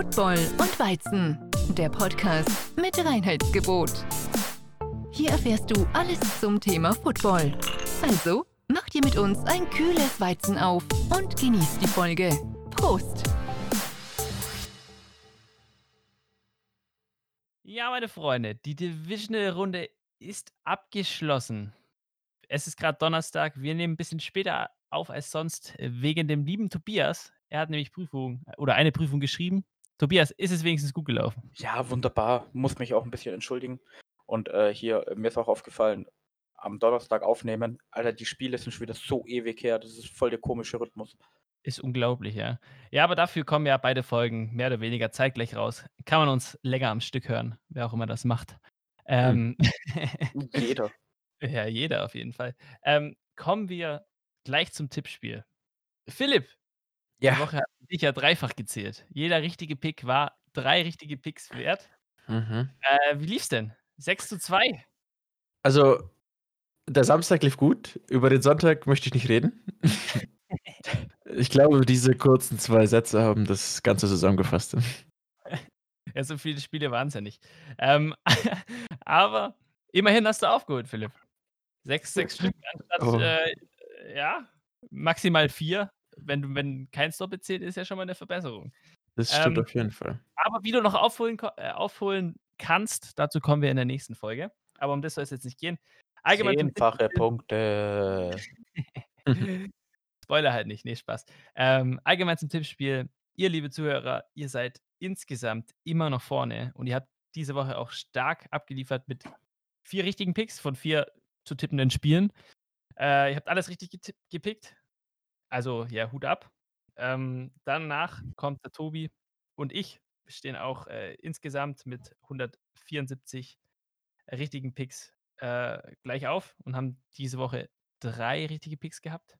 Football und Weizen, der Podcast mit Reinheitsgebot. Hier erfährst du alles zum Thema Football. Also, mach dir mit uns ein kühles Weizen auf und genieß die Folge. Prost! Ja, meine Freunde, die Divisional-Runde ist abgeschlossen. Es ist gerade Donnerstag. Wir nehmen ein bisschen später auf als sonst wegen dem lieben Tobias. Er hat nämlich Prüfung äh, oder eine Prüfung geschrieben. Tobias, ist es wenigstens gut gelaufen? Ja, wunderbar. Muss mich auch ein bisschen entschuldigen. Und äh, hier, äh, mir ist auch aufgefallen, am Donnerstag aufnehmen. Alter, die Spiele sind schon wieder so ewig her. Das ist voll der komische Rhythmus. Ist unglaublich, ja. Ja, aber dafür kommen ja beide Folgen mehr oder weniger zeitgleich raus. Kann man uns länger am Stück hören, wer auch immer das macht. Hm. Ähm, Jeder. ja, jeder auf jeden Fall. Ähm, kommen wir gleich zum Tippspiel. Philipp, die Ja. Woche hat dich ja dreifach gezählt. Jeder richtige Pick war drei richtige Picks wert. Mhm. Äh, wie lief's denn? 6 zu 2. Also, der Samstag lief gut. Über den Sonntag möchte ich nicht reden. ich glaube, diese kurzen zwei Sätze haben das Ganze zusammengefasst. Ja, so viele Spiele waren es ja nicht. Ähm, aber immerhin hast du aufgeholt, Philipp. Sechs, sechs Stück anstatt, Oh. äh, ja, maximal vier. Wenn, du- wenn kein Stop zählt, ist ja schon mal eine Verbesserung. Das stimmt Ähm, auf jeden Fall. Aber wie du noch aufholen, äh, aufholen kannst, dazu kommen wir in der nächsten Folge. Aber um das soll es jetzt nicht gehen. Allgemein zum Zehnfache Tippspiel- Punkte. Spoiler halt nicht, nee, Spaß. Ähm, allgemein zum Tippspiel. Ihr, liebe Zuhörer, ihr seid insgesamt immer noch vorne und ihr habt diese Woche auch stark abgeliefert mit vier richtigen Picks von vier zu tippenden Spielen. Äh, ihr habt alles richtig gepickt. Also, ja, Hut ab. Ähm, danach kommt der Tobi und ich. Wir stehen auch äh, insgesamt mit 174 richtigen Picks äh, gleich auf und haben diese Woche drei richtige Picks gehabt.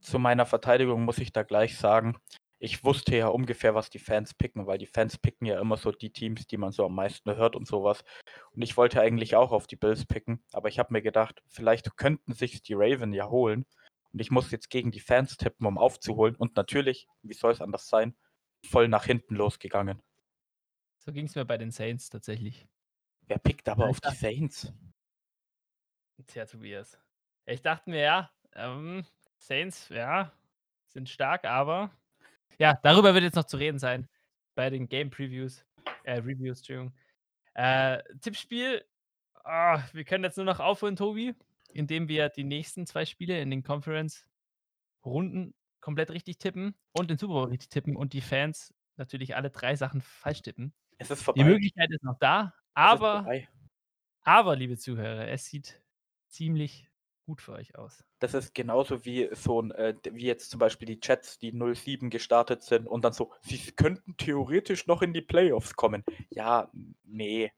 Zu meiner Verteidigung muss ich da gleich sagen, ich wusste ja ungefähr, was die Fans picken, weil die Fans picken ja immer so die Teams, die man so am meisten hört und sowas. Und ich wollte eigentlich auch auf die Bills picken, aber ich habe mir gedacht, vielleicht könnten sich die Raven ja holen. Und ich muss jetzt gegen die Fans tippen, um aufzuholen. Und natürlich, wie soll es anders sein, voll nach hinten losgegangen. So ging es mir bei den Saints tatsächlich. Wer pickt aber Ja, auf die Saints? Tja, Tobias. Ich dachte mir, ja, ähm, Saints, ja, sind stark, aber ja, darüber wird jetzt noch zu reden sein bei den Game Previews, äh, Reviews, Entschuldigung. Äh, Tippspiel, ah, wir können jetzt nur noch aufholen, Tobi, indem wir die nächsten zwei Spiele in den Conference-Runden komplett richtig tippen und den Super Bowl richtig tippen und die Fans natürlich alle drei Sachen falsch tippen. Es ist Die vorbei. Möglichkeit ist noch da, aber vorbei. aber, liebe Zuhörer, es sieht ziemlich gut für euch aus. Das ist genauso wie so ein, äh, wie jetzt zum Beispiel die Jets, die 07 gestartet sind und dann so, sie könnten theoretisch noch in die Playoffs kommen. Ja, nee.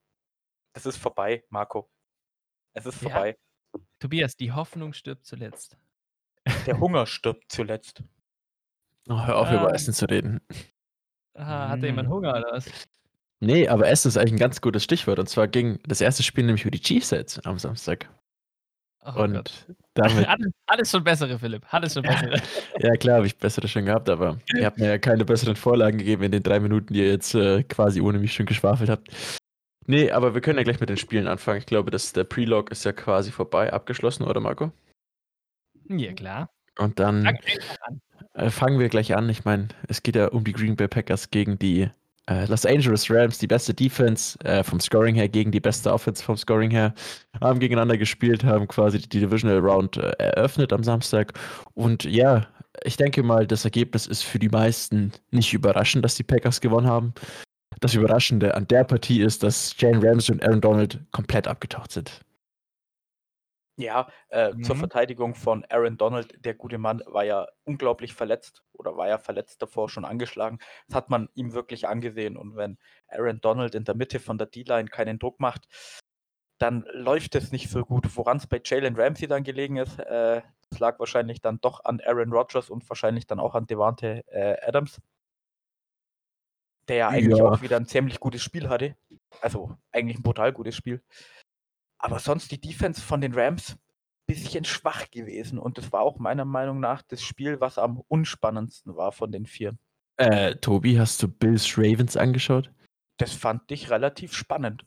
Das ist vorbei, Marco. Es ist Ja. Tobias, die Hoffnung stirbt zuletzt. Der Hunger stirbt zuletzt. Oh, hör auf, Ah. über Essen zu reden. Ah, hat da jemand Mm. Hunger oder was? Nee, aber Essen ist eigentlich ein ganz gutes Stichwort. Und zwar ging das erste Spiel nämlich über die Chiefs jetzt am Samstag. Oh und Gott. damit, alles, alles schon bessere, Philipp. Alles schon bessere. ja klar, habe ich bessere schon gehabt, aber ihr habt mir ja keine besseren Vorlagen gegeben in den drei Minuten, die ihr jetzt äh, quasi ohne mich schon geschwafelt habt. Nee, aber wir können ja gleich mit den Spielen anfangen. Ich glaube, dass der Prelog ist ja quasi vorbei, abgeschlossen, oder Marco? ja, klar. Und dann äh, fangen wir gleich an. Ich meine, es geht ja um die Green Bay Packers gegen die äh, Los Angeles Rams, die beste Defense äh, vom Scoring her gegen die beste Offense vom Scoring her, haben gegeneinander gespielt, haben quasi die Divisional Round äh, eröffnet am Samstag. Und ja, ich denke mal, das Ergebnis ist für die meisten nicht überraschend, dass die Packers gewonnen haben. Das Überraschende an der Partie ist, dass Jane Ramsey und Aaron Donald komplett abgetaucht sind. Ja, äh, zur Mhm. Verteidigung von Aaron Donald, der gute Mann war ja unglaublich verletzt oder war ja verletzt davor schon angeschlagen. Das hat man ihm wirklich angesehen. Und wenn Aaron Donald in der Mitte von der D-Line keinen Druck macht, dann läuft es nicht so gut. Woran es bei Jalen Ramsey dann gelegen ist, äh, das lag wahrscheinlich dann doch an Aaron Rodgers und wahrscheinlich dann auch an Devante äh, Adams, der ja eigentlich Ja. auch wieder ein ziemlich gutes Spiel hatte. Also eigentlich ein brutal gutes Spiel. Aber sonst die Defense von den Rams bisschen schwach gewesen und das war auch meiner Meinung nach das Spiel, was am unspannendsten war von den vier. Äh, Tobi, hast du Bills Ravens angeschaut? Das fand ich relativ spannend.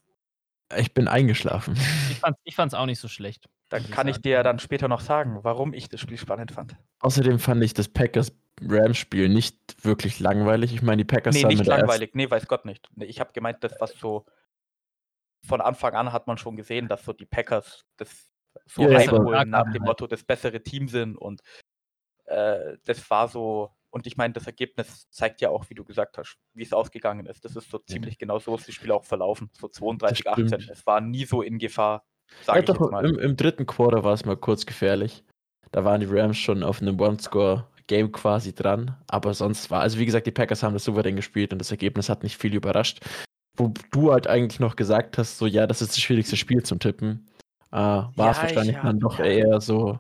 Ich bin eingeschlafen. Ich fand ich fand's auch nicht so schlecht. Dann kann ich dir ja dann später noch sagen, warum ich das Spiel spannend fand. Außerdem fand ich das Packers-Rams-Spiel nicht wirklich langweilig. Ich meine, die Packers Nee, haben nicht langweilig. Nee, weiß Gott nicht. Nee, ich habe gemeint, das was so von Anfang an hat man schon gesehen, dass so die Packers das so Ja, reinholen aber- nach dem. Motto, das bessere Team sind und äh, das war so und ich meine, das Ergebnis zeigt ja auch, wie du gesagt hast, wie es ausgegangen ist. Das ist so ziemlich genau so ist das Spiel auch verlaufen. So 32, 18. stimmt. Es war nie so in Gefahr, Ja, doch, im, im dritten Quarter war es mal kurz gefährlich. Da waren die Rams schon auf einem One-Score-Game quasi dran. Aber sonst war, also wie gesagt, die Packers haben das souverän gespielt und das Ergebnis hat nicht viel überrascht. Wo du halt eigentlich noch gesagt hast, so ja, das ist das schwierigste Spiel zum Tippen, äh, war es Ja, ich wahrscheinlich dann doch eher so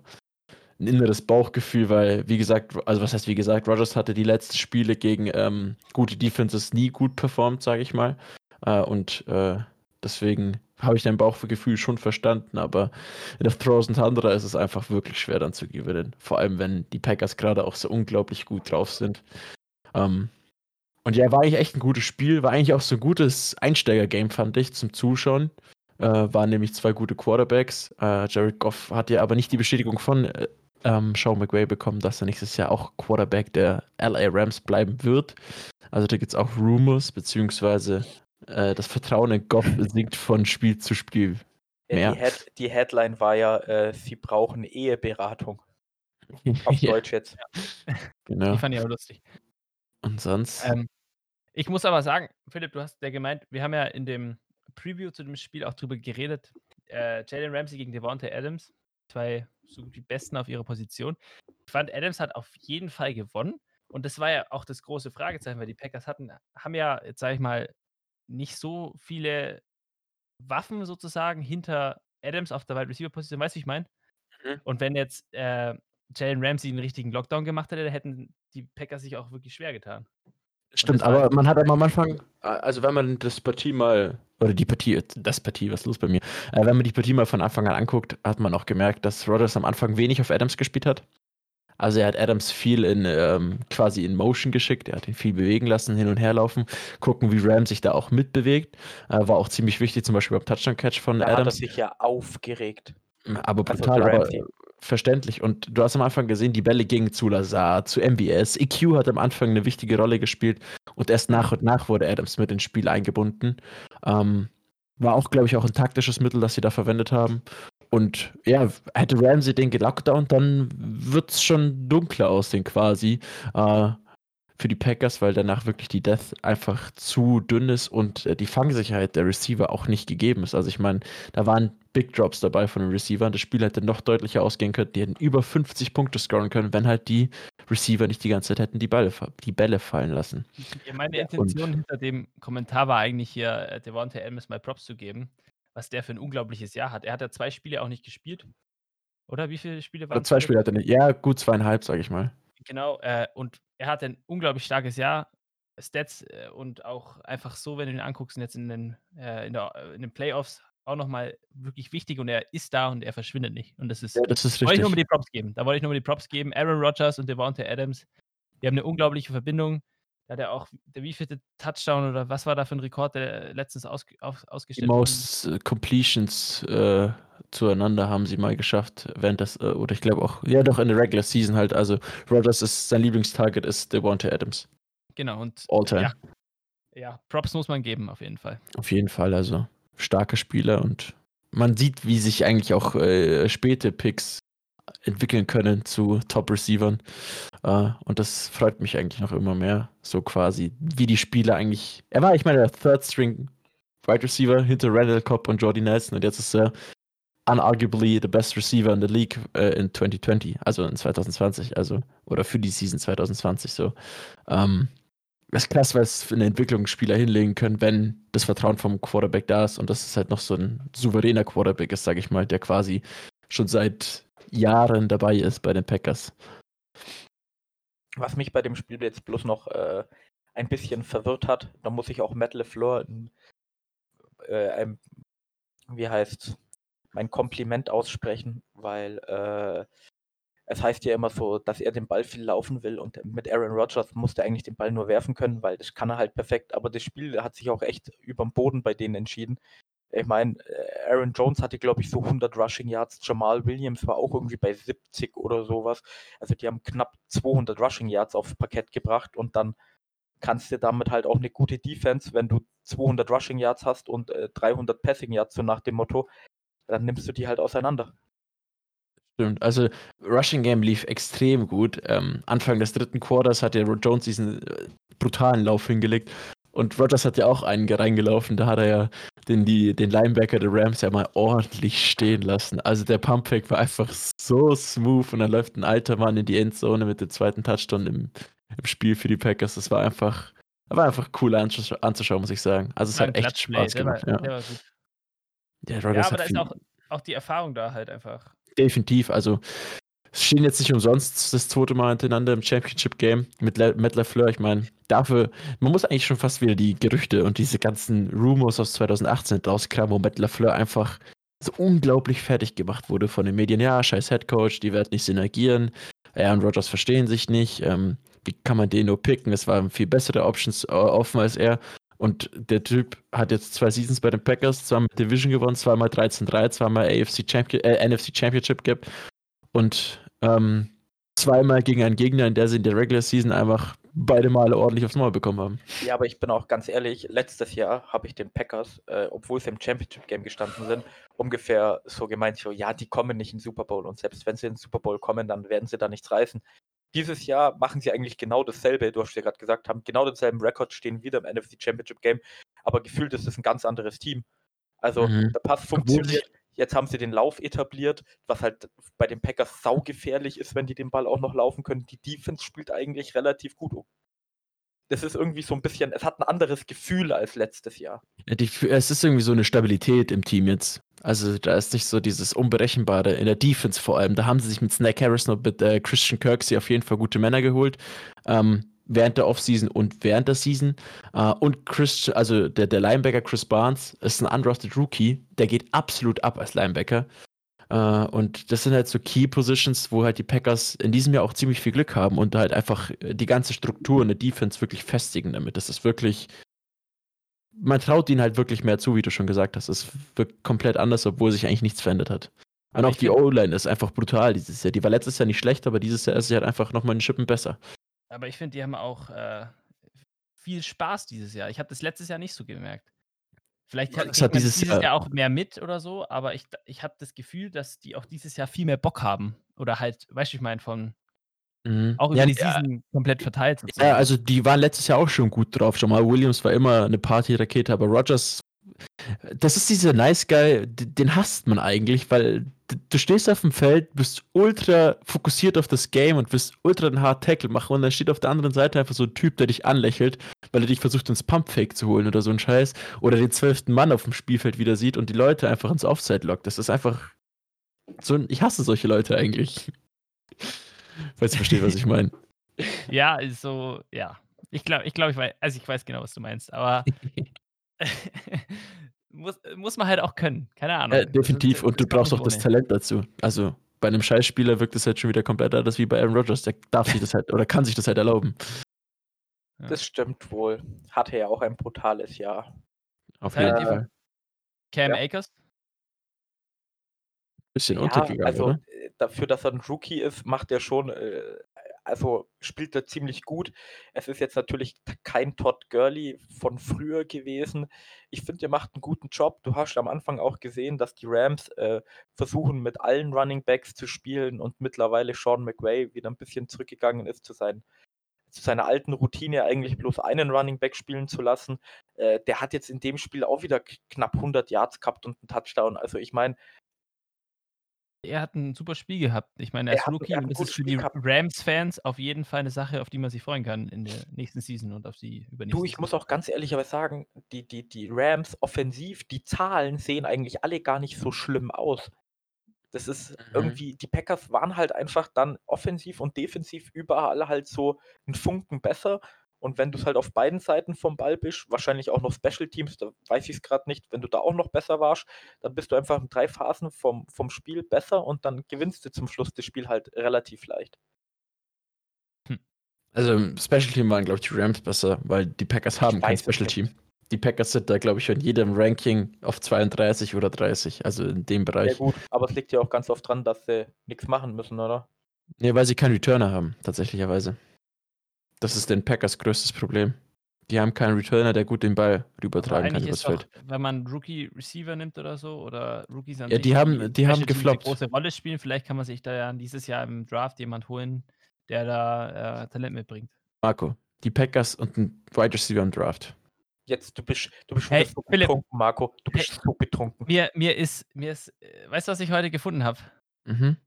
ein inneres Bauchgefühl, weil, wie gesagt, also was heißt wie gesagt, Rogers hatte die letzten Spiele gegen ähm, gute Defenses nie gut performt, sage ich mal. Äh, und äh, deswegen habe ich dein Bauchgefühl schon verstanden, aber in der Frozen Tundra ist es einfach wirklich schwer dann zu gewinnen. Vor allem, wenn die Packers gerade auch so unglaublich gut drauf sind. Ähm, und ja, war eigentlich echt ein gutes Spiel, war eigentlich auch so ein gutes Einsteiger-Game, fand ich, zum Zuschauen. Äh, waren nämlich zwei gute Quarterbacks. Äh, Jared Goff hat ja aber nicht die Bestätigung von äh, ähm, Sean McVay bekommen, dass er nächstes Jahr auch Quarterback der LA Rams bleiben wird. Also da gibt es auch Rumors, beziehungsweise äh, das Vertrauen in Goff sinkt von Spiel zu Spiel. Äh, mehr. Die, Head, die Headline war ja, äh, sie brauchen Eheberatung. Auf Ja, Deutsch jetzt. genau. Die fand ich auch lustig. Und sonst? Ähm, ich muss aber sagen, Philipp, du hast ja gemeint, wir haben ja in dem Preview zu dem Spiel auch drüber geredet. Äh, Jalen Ramsey gegen Devontae Adams, zwei so gut wie Besten auf ihrer Position. Ich fand, Adams hat auf jeden Fall gewonnen. Und das war ja auch das große Fragezeichen, weil die Packers hatten, haben ja, jetzt sage ich mal, nicht so viele Waffen sozusagen hinter Adams auf der Wide Receiver Position. Weißt du, wie ich meine? Mhm. Und wenn jetzt äh, Jalen Ramsey einen richtigen Lockdown gemacht hätte, dann hätten die Packers sich auch wirklich schwer getan. Stimmt, aber man hat aber am Anfang, also wenn man das Partie mal, oder die Partie, das Partie, was ist los bei mir? Äh, wenn man die Partie mal von Anfang an anguckt, hat man auch gemerkt, dass Rodgers am Anfang wenig auf Adams gespielt hat. Also er hat Adams viel in ähm, quasi in Motion geschickt, er hat ihn viel bewegen lassen, hin und her laufen, gucken, wie Ram sich da auch mitbewegt. Äh, war auch ziemlich wichtig, zum Beispiel beim Touchdown-Catch von Da hat er Adams. sich ja aufgeregt. Aber Also brutal, der aber verständlich. Und du hast am Anfang gesehen, die Bälle gingen zu Lazar, zu MBS. EQ hat am Anfang eine wichtige Rolle gespielt und erst nach und nach wurde Adams mit ins Spiel eingebunden. Ähm, war auch, glaube ich, auch ein taktisches Mittel, das sie da verwendet haben. Und ja, hätte Ramsey den gelockdownt, dann wird es schon dunkler aussehen quasi. Äh, für die Packers, weil danach wirklich die Death einfach zu dünn ist und äh, die Fangsicherheit der Receiver auch nicht gegeben ist. Also ich meine, da waren Big Drops dabei von den Receivern. Das Spiel hätte noch deutlicher ausgehen können. Die hätten über 50 Punkte scoren können, wenn halt die Receiver nicht die ganze Zeit hätten die, Bälle, die Bälle fallen lassen. Ja, meine Intention hinter dem Kommentar war eigentlich hier, äh, Devontae Adams mal Props zu geben, was der für ein unglaubliches Jahr hat. Er hat ja zwei Spiele auch nicht gespielt. Oder wie viele Spiele waren Oder zwei Spiele hat er nicht. Ja, gut zweieinhalb, sage ich mal. Genau, äh, und er hat ein unglaublich starkes Jahr. Stats äh, und auch einfach so, wenn du ihn anguckst, und jetzt in den, äh, in, der, in den Playoffs auch nochmal wirklich wichtig und er ist da und er verschwindet nicht. Und das ist, Ja, das ist wollte ich nur mal die Props geben. Da wollte ich nur mal die Props geben. Aaron Rodgers und Devontae Adams, die haben eine unglaubliche Verbindung. Da hat er auch, der wievielte Touchdown oder was war da für ein Rekord, der letztens aus, Die ausgestellt wurde? most äh, Completions äh, zueinander haben sie mal geschafft, während das, äh, oder ich glaube auch, ja doch in der Regular Season halt. Also Rodgers ist sein Lieblingstarget ist Devontae Adams. Genau, und All time. ja, ja, Props muss man geben, auf jeden Fall. Auf jeden Fall, also starke Spieler und man sieht, wie sich eigentlich auch äh, späte Picks entwickeln können zu Top-Receivern. Äh, und das freut mich eigentlich noch immer mehr. So quasi, wie die Spieler eigentlich. Er war, ich meine, der Third String Wide Receiver hinter Randall Cobb und Jordy Nelson und jetzt ist er unarguably the best receiver in the league äh, in 2020, also in 2020, also oder für die Season 2020 so. Ähm, das ist krass, es für eine Entwicklung Spieler hinlegen können, wenn das Vertrauen vom Quarterback da ist und das ist halt noch so ein souveräner Quarterback ist, sage ich mal, der quasi schon seit Jahren dabei ist bei den Packers. Was mich bei dem Spiel jetzt bloß noch äh, ein bisschen verwirrt hat, da muss ich auch Matt LeFleur äh, ein, wie heißt mein Kompliment aussprechen, weil äh, es heißt ja immer so, dass er den Ball viel laufen will und mit Aaron Rodgers musste er eigentlich den Ball nur werfen können, weil das kann er halt perfekt. Aber das Spiel hat sich auch echt überm Boden bei denen entschieden. Ich meine, äh, Aaron Jones hatte, glaube ich, so 100 Rushing Yards. Jamal Williams war auch irgendwie bei 70 oder sowas. Also die haben knapp 200 Rushing Yards aufs Parkett gebracht und dann kannst du damit halt auch eine gute Defense, wenn du 200 Rushing Yards hast und äh, 300 Passing Yards, so nach dem Motto, dann nimmst du die halt auseinander. Stimmt. Also Rushing Game lief extrem gut. Ähm, Anfang des dritten Quarters hat der Jones diesen äh, brutalen Lauf hingelegt. Und Rogers hat ja auch einen reingelaufen. Da hat er ja den, die, den Linebacker der Rams ja mal ordentlich stehen lassen. Also der Pumpback war einfach so smooth und dann läuft ein alter Mann in die Endzone mit dem zweiten Touchdown im, im Spiel für die Packers. Das war einfach, war einfach cool anzusch anzuschauen, muss ich sagen. Also es hat echt Spaß gemacht. Der war, ja. War gut. Ja, ja aber da ist auch, auch die Erfahrung da halt einfach definitiv. Also stehen jetzt nicht umsonst das zweite Mal hintereinander im Championship-Game mit Le Matt LaFleur. Ich meine, dafür, man muss eigentlich schon fast wieder die Gerüchte und diese ganzen Rumors aus 2018 rauskramen, wo Matt LaFleur einfach so unglaublich fertig gemacht wurde von den Medien. Ja, scheiß Headcoach, die werden nicht synergieren. Er und Rogers verstehen sich nicht. Ähm, wie kann man den nur picken? Es waren viel bessere Options äh, offen als er. Und der Typ hat jetzt zwei Seasons bei den Packers, zweimal Division gewonnen, zweimal 13-3, zweimal AFC Champion, äh, NFC Championship gehabt und ähm, zweimal gegen einen Gegner, in der sie in der Regular Season einfach beide Male ordentlich aufs Maul bekommen haben. Ja, aber ich bin auch ganz ehrlich, letztes Jahr habe ich den Packers, äh, obwohl sie im Championship Game gestanden sind, ungefähr so gemeint, so, ja, die kommen nicht in den Super Bowl und selbst wenn sie in den Super Bowl kommen, dann werden sie da nichts reißen. Dieses Jahr machen sie eigentlich genau dasselbe. Du hast ja gerade gesagt, haben genau denselben Rekord, stehen wieder im NFC Championship Game, aber gefühlt ist es ein ganz anderes Team. Also mhm. der Pass funktioniert. Jetzt haben sie den Lauf etabliert, was halt bei den Packers saugefährlich ist, wenn die den Ball auch noch laufen können. Die Defense spielt eigentlich relativ gut das ist irgendwie so ein bisschen, es hat ein anderes Gefühl als letztes Jahr. Es ist irgendwie so eine Stabilität im Team jetzt. Also da ist nicht so dieses Unberechenbare in der Defense vor allem. Da haben sie sich mit Snake Harris und mit äh, Christian Kirksey auf jeden Fall gute Männer geholt. Ähm, während der Offseason und während der Season. Uh, und Chris, also der, der Linebacker Chris Barnes ist ein undrafted Rookie, der geht absolut ab als Linebacker. Uh, und das sind halt so Key Positions, wo halt die Packers in diesem Jahr auch ziemlich viel Glück haben und halt einfach die ganze Struktur in der Defense wirklich festigen damit. Das ist wirklich. Man traut ihnen halt wirklich mehr zu, wie du schon gesagt hast. Es wirkt komplett anders, obwohl sich eigentlich nichts verändert hat. Und auch die O-Line ist einfach brutal dieses Jahr. Die war letztes Jahr nicht schlecht, aber dieses Jahr ist sie halt einfach nochmal einen Schippen besser. Aber ich finde, die haben auch äh, viel Spaß dieses Jahr. Ich habe das letztes Jahr nicht so gemerkt. Vielleicht hat, hat dieses, dieses Jahr, Jahr, auch mehr mit oder so, aber ich, ich habe das Gefühl, dass die auch dieses Jahr viel mehr Bock haben. Oder halt, weißt du, ich meine, von mhm. auch über ja, die Season ja, komplett verteilt. Sozusagen. Ja, also die waren letztes Jahr auch schon gut drauf. Schon mal Williams war immer eine Party-Rakete, aber Rogers das ist dieser Nice Guy, den hasst man eigentlich, weil du stehst auf dem Feld, bist ultra fokussiert auf das Game und wirst ultra einen Hard Tackle machen und dann steht auf der anderen Seite einfach so ein Typ, der dich anlächelt, weil er dich versucht ins Pumpfake zu holen oder so ein Scheiß oder den zwölften Mann auf dem Spielfeld wieder sieht und die Leute einfach ins Offside lockt. Das ist einfach so ein, ich hasse solche Leute eigentlich. Falls du verstehst, was ich meine. Ja, so, ja. Ich glaube, ich glaube, ich weiß, also ich weiß genau, was du meinst, aber muss, muss man halt auch können. Keine Ahnung. Äh, definitiv. Und du brauchst auch das Talent dazu. Also bei einem Scheißspieler wirkt es halt schon wieder komplett anders wie bei Aaron Rodgers. Der darf sich das halt oder kann sich das halt erlauben. Das stimmt wohl. Hatte ja auch ein brutales Jahr. Auf jeden äh, Fall. Cam ja. Akers? Bisschen ja, untergegangen, also, oder? Äh, dafür, dass er ein Rookie ist, macht er schon äh, also spielt er ziemlich gut. Es ist jetzt natürlich kein Todd Gurley von früher gewesen. Ich finde, er macht einen guten Job. Du hast am Anfang auch gesehen, dass die Rams äh, versuchen, mit allen Running Backs zu spielen und mittlerweile Sean McVay wieder ein bisschen zurückgegangen ist zu, sein, zu seiner alten Routine, eigentlich bloß einen Running Back spielen zu lassen. Äh, der hat jetzt in dem Spiel auch wieder knapp 100 Yards gehabt und einen Touchdown. Also ich meine, er hat ein super Spiel gehabt. Ich meine, er, er ist Rookie und das ist für die Rams-Fans auf jeden Fall eine Sache, auf die man sich freuen kann in der nächsten Season und auf die übernächste Du, ich muss auch ganz ehrlich aber sagen, die, die, die Rams offensiv, die Zahlen sehen eigentlich alle gar nicht so schlimm aus. Das ist mhm. irgendwie, die Packers waren halt einfach dann offensiv und defensiv überall halt so ein Funken besser Und wenn du es halt auf beiden Seiten vom Ball bist, wahrscheinlich auch noch Special Teams, da weiß ich es gerade nicht, wenn du da auch noch besser warst, dann bist du einfach in drei Phasen vom, vom Spiel besser und dann gewinnst du zum Schluss das Spiel halt relativ leicht. Also im Special Team waren, glaube ich, die Rams besser, weil die Packers haben kein Special. Team. Die Packers sind da, glaube ich, in jedem Ranking auf 32 oder 30, also in dem Ja Bereich. gut, aber es liegt ja auch ganz oft dran, dass sie nichts machen müssen, oder? Nee, weil sie keinen Returner haben, tatsächlicherweise. Das ist den Packers größtes Problem. Die haben keinen Returner, der gut den Ball rübertragen kann übers Feld. wenn man Rookie Receiver nimmt oder so, oder Rookies an Ja, die haben- die haben gefloppt. eine große Rolle spielen, vielleicht kann man sich da ja dieses Jahr im Draft jemand holen, der da äh, Talent mitbringt. Marco, die Packers und ein Wide Receiver im Draft. Jetzt, du bist, du bist Hey, so Philipp. betrunken, Marco. Du bist so betrunken. Mir, mir ist, mir ist, äh, weißt du, was ich heute gefunden habe? Mhm.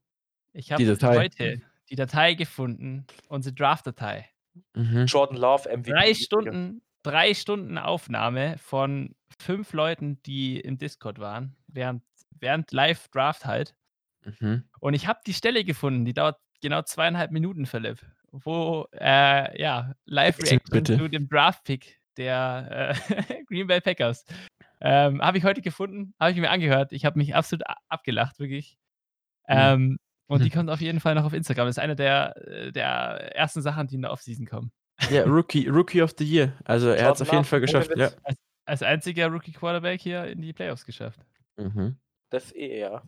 Ich habe heute die Datei gefunden, unsere Draft-Datei. Mhm. Jordan Love, MVP. Drei. Stunden, drei Stunden Aufnahme von fünf Leuten, die im Discord waren, während, während Live-Draft halt. Mhm. Und ich habe die Stelle gefunden, die dauert genau zweieinhalb Minuten, Philipp, wo, äh, ja, Live-Reaction zu dem Draft-Pick der äh, Green Bay Packers. Ähm, habe ich heute gefunden, habe ich mir angehört. Ich habe mich absolut abgelacht, wirklich. Mhm. Ähm, und die Mhm. kommt auf jeden Fall noch auf Instagram. Das ist eine der, äh, der ersten Sachen, die in der Offseason kommen. Ja, Rookie, Rookie of the Year. Also er hat es auf jeden Fall geschafft. Ja. Witz. Als einziger Rookie-Quarterback hier in die Playoffs geschafft. Mhm. Das eh ja.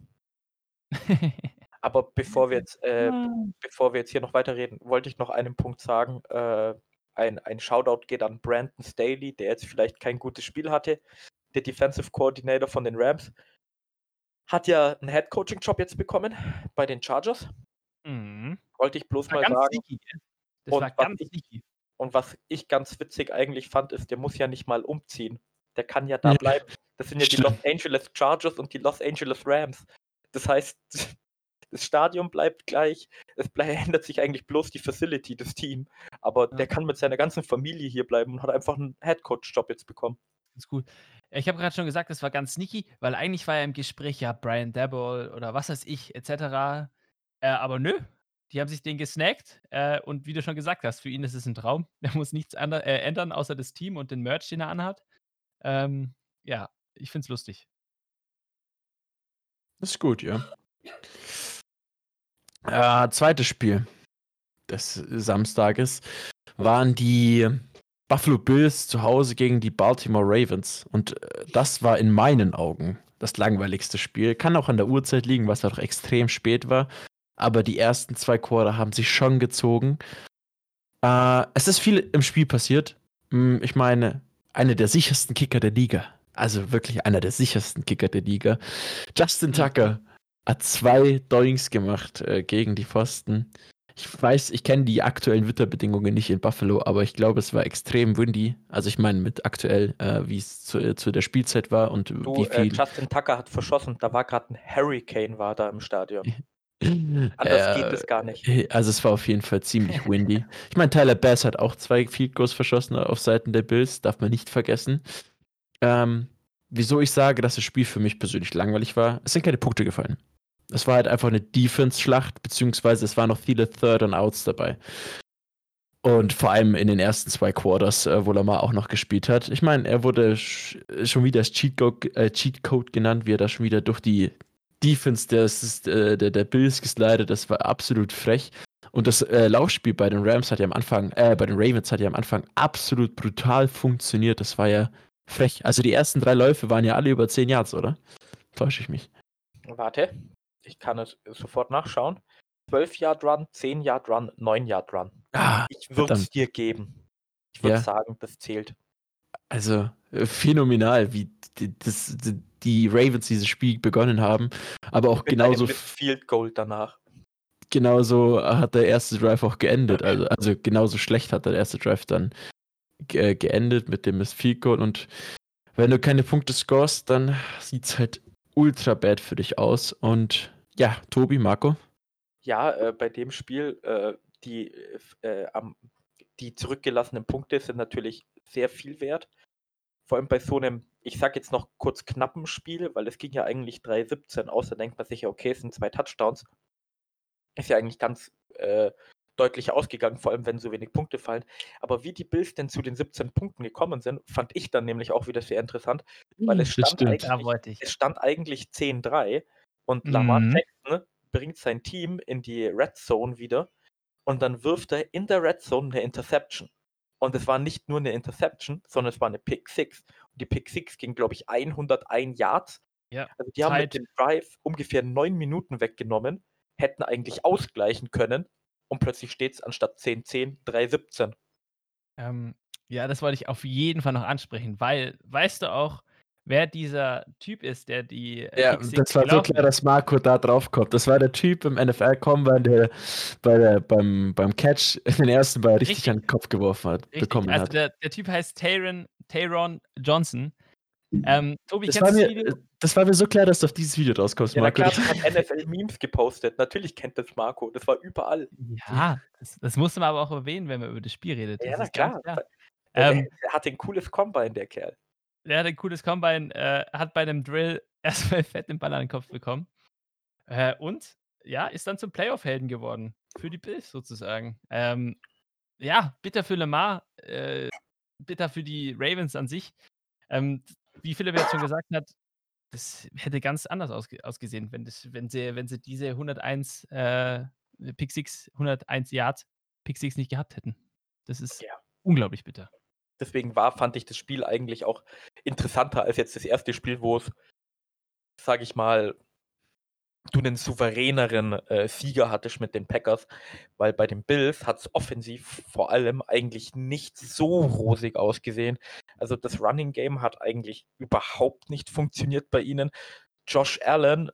Aber bevor wir jetzt, äh, bevor wir jetzt hier noch weiterreden, wollte ich noch einen Punkt sagen. Äh, ein, ein Shoutout geht an Brandon Staley, der jetzt vielleicht kein gutes Spiel hatte. Der Defensive Coordinator von den Rams. Hat ja einen Head Coaching Job jetzt bekommen bei den Chargers. Mhm. Wollte ich bloß Das mal sagen. Das Und was ich-. Und was ich ganz witzig eigentlich fand, ist, der muss ja nicht mal umziehen. Der kann ja da Ja. bleiben. Das sind ja die. Los Angeles Chargers und die Los Angeles Rams. Das heißt, das Stadion bleibt gleich. Es ändert sich eigentlich bloß die Facility, das Team. Aber Ja. der kann mit seiner ganzen Familie hier bleiben und hat einfach einen Headcoach-Job jetzt bekommen. Ganz gut. Ich habe gerade schon gesagt, das war ganz sneaky, weil eigentlich war ja im Gespräch ja Brian Dabble oder was weiß ich, etc. Äh, aber nö, die haben sich den gesnackt äh, und wie du schon gesagt hast, für ihn ist es ein Traum. Er muss nichts äh, ändern, außer das Team und den Merch, den er anhat. Ähm, ja, ich finde es lustig. Das ist gut, ja. Äh, zweites Spiel des Samstages waren die Buffalo Bills zu Hause gegen die Baltimore Ravens. Und äh, das war in meinen Augen das langweiligste Spiel. Kann auch an der Uhrzeit liegen, was auch extrem spät war. Aber die ersten zwei Quarter haben sich schon gezogen. Äh, es ist viel im Spiel passiert. Hm, Ich meine, einer der sichersten Kicker der Liga. Also wirklich einer der sichersten Kicker der Liga. Justin Tucker hat zwei Doings gemacht äh, gegen die Pfosten. Ich weiß, ich kenne die aktuellen Witterbedingungen nicht in Buffalo, aber ich glaube, es war extrem windy. Also ich meine mit aktuell, äh, wie es zu, äh, zu der Spielzeit war und Du, wie äh, viel. Justin Tucker hat verschossen. Da war gerade ein Hurricane war da im Stadion. Anders geht es gar nicht. Äh, Also es war auf jeden Fall ziemlich windy. Ich meine, Tyler Bass hat auch zwei Field Goals verschossen auf Seiten der Bills, darf man nicht vergessen. Ähm, wieso ich sage, dass das Spiel für mich persönlich langweilig war, es sind keine Punkte gefallen. Es war halt einfach eine Defense-Schlacht, beziehungsweise es waren noch viele Third and Outs dabei. Und vor allem in den ersten zwei Quarters, äh, wo Lamar auch noch gespielt hat. Ich meine, er wurde sch schon wieder als Cheatcode, äh, Cheatcode genannt, wie er da schon wieder durch die Defense des, äh, der, der Bills geslidet. Das war absolut frech. Und das äh, Laufspiel bei den Rams hat ja am Anfang, äh, bei den Ravens hat ja am Anfang absolut brutal funktioniert. Das war ja frech. Also die ersten drei Läufe waren ja alle über 10 Yards, oder? Täusche ich mich. Warte, ich kann es sofort nachschauen. 12 Yard Run, 10 Yard Run, 9 Yard Run. Ah, Ich würde es dir geben. Ich würde Ja. sagen, das zählt. Also äh, phänomenal, wie die, das, die, Ravens dieses Spiel begonnen haben. Aber auch Mit genauso, Field Goal danach. genauso hat der erste Drive auch geendet. Also, also genauso schlecht hat der erste Drive dann ge geendet mit dem Miss Field Goal. Und wenn du keine Punkte scorest, dann sieht es halt ultra bad für dich aus. Und ja, Tobi, Marco. Ja, äh, bei dem Spiel, äh, die, äh, am, die zurückgelassenen Punkte sind natürlich sehr viel wert. Vor allem bei so einem, ich sag jetzt noch kurz knappen Spiel, weil es ging ja eigentlich 3-17 aus, da denkt man sich ja, okay, es sind zwei Touchdowns. Ist ja eigentlich ganz, äh, deutlich ausgegangen, vor allem wenn so wenig Punkte fallen. Aber wie die Bills denn zu den 17 Punkten gekommen sind, fand ich dann nämlich auch wieder sehr interessant, weil es Das stand, eigentlich, es stand eigentlich 10-3 und Lamar Mhm. Jackson bringt sein Team in die Red Zone wieder und dann wirft er in der Red Zone eine Interception. Und es war nicht nur eine Interception, sondern es war eine Pick 6. Und die Pick 6 ging, glaube ich, 101 Yards. Ja, Also die haben mit Zeit. dem Drive ungefähr neun Minuten weggenommen, hätten eigentlich ausgleichen können und plötzlich steht es anstatt 10-10, 3-17. Ähm, ja, das wollte ich auf jeden Fall noch ansprechen, weil, weißt du auch, wer dieser Typ ist, der die äh, Ja, das war so klar, dass Marco da drauf kommt. Das war der Typ im NFL-Combine, der bei der, beim, beim Catch den ersten Ball richtig, Richtig. an den Kopf geworfen hat, Richtig, bekommen also hat. der, der Typ heißt Taron, Taron Johnson. Ähm, Tobi, Das kennst war, du das mir, Video? das war mir so klar, dass du auf dieses Video rauskommst, Ja, na Marco. klar, das hat NFL Memes gepostet. Natürlich kennt das Marco. Das war überall. Ja, das, das musste man aber auch erwähnen, wenn man über das Spiel redet. Ja, das na ist ganz klar. klar. Ähm, der hat ein cooles Combine, der Kerl. Der hat ein cooles Combine, äh, hat bei einem Drill erstmal fett den Ball an den Kopf bekommen. Äh, und ja, ist dann zum Playoff-Helden geworden. Für die Bills sozusagen. Ähm, ja, bitter für Lamar, äh, bitter für die Ravens an sich. Ähm, wie Philipp jetzt schon gesagt hat, das hätte ganz anders ausge ausgesehen, wenn, das, wenn, sie, wenn sie diese 101 äh, Pick 6, 101 Yards Pick 6 nicht gehabt hätten. Das ist Ja. unglaublich bitter. Deswegen war, fand ich das Spiel eigentlich auch interessanter als jetzt das erste Spiel, wo es, sage ich mal, du einen souveräneren äh, Sieger hattest mit den Packers, weil bei den Bills hat es offensiv vor allem eigentlich nicht so rosig ausgesehen. Also das Running Game hat eigentlich überhaupt nicht funktioniert bei ihnen. Josh Allen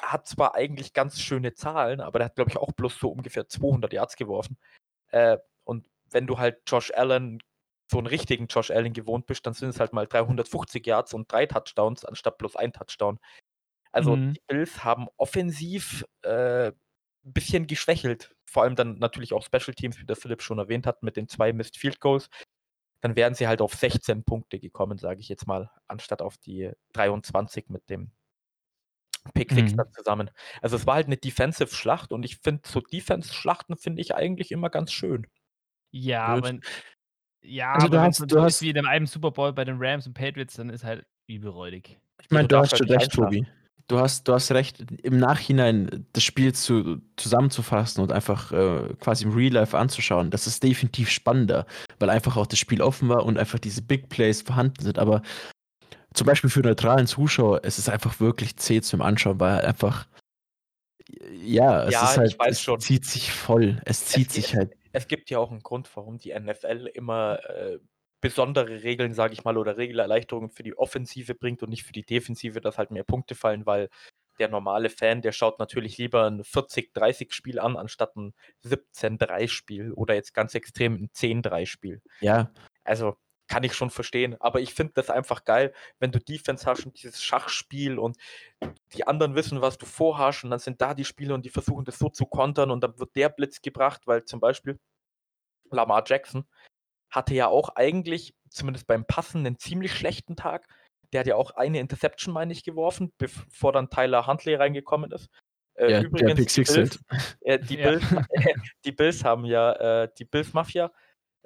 hat zwar eigentlich ganz schöne Zahlen, aber der hat, glaube ich, auch bloß so ungefähr 200 Yards geworfen. Äh, und wenn du halt Josh Allen, so einen richtigen Josh Allen gewohnt bist, dann sind es halt mal 350 Yards und drei Touchdowns anstatt bloß ein Touchdown. Also Mhm. die Bills haben offensiv äh, ein bisschen geschwächelt. Vor allem dann natürlich auch Special Teams, wie der Philipp schon erwähnt hat, mit den zwei Missed Field Goals. Dann wären sie halt auf 16 Punkte gekommen, sage ich jetzt mal, anstatt auf die 23 mit dem Pick Six Mhm. dann zusammen. Also es war halt eine Defensive-Schlacht und ich finde, so Defense-Schlachten finde ich eigentlich immer ganz schön. Ja, aber ja, Also du aber wenn's hast- du hast- wie in dem einen Super Bowl bei den Rams und Patriots, dann ist halt übelräudig. Ich meine, du du hast halt schon nicht recht. Tobi. Du hast, du hast recht, im Nachhinein das Spiel zu, zusammenzufassen und einfach äh, quasi im Real Life anzuschauen, das ist definitiv spannender, weil einfach auch das Spiel offen war und einfach diese Big Plays vorhanden sind. Aber zum Beispiel für neutralen Zuschauer, es ist einfach wirklich zäh zum Anschauen, weil einfach, ja, es Ja, ist ich halt, es zieht sich voll. Es zieht Es- sich halt. Es gibt ja auch einen Grund, warum die NFL immer äh, besondere Regeln, sage ich mal, oder Regelerleichterungen für die Offensive bringt und nicht für die Defensive, dass halt mehr Punkte fallen, weil der normale Fan, der schaut natürlich lieber ein 40-30-Spiel an, anstatt ein 17-3-Spiel oder jetzt ganz extrem ein 10-3-Spiel. Ja, Also kann ich schon verstehen, aber ich finde das einfach geil, wenn du Defense hast und dieses Schachspiel und die anderen wissen, was du vorhast und dann sind da die Spieler und die versuchen das so zu kontern und dann wird der Blitz gebracht, weil zum Beispiel Lamar Jackson hatte ja auch eigentlich, zumindest beim Passen, einen ziemlich schlechten Tag. Der hat ja auch eine Interception, meine ich, geworfen, bevor dann Tyler Huntley reingekommen ist. Äh, ja der Pick die Bills, äh, die, Ja. Bills, die Bills haben ja äh, die Bills Mafia,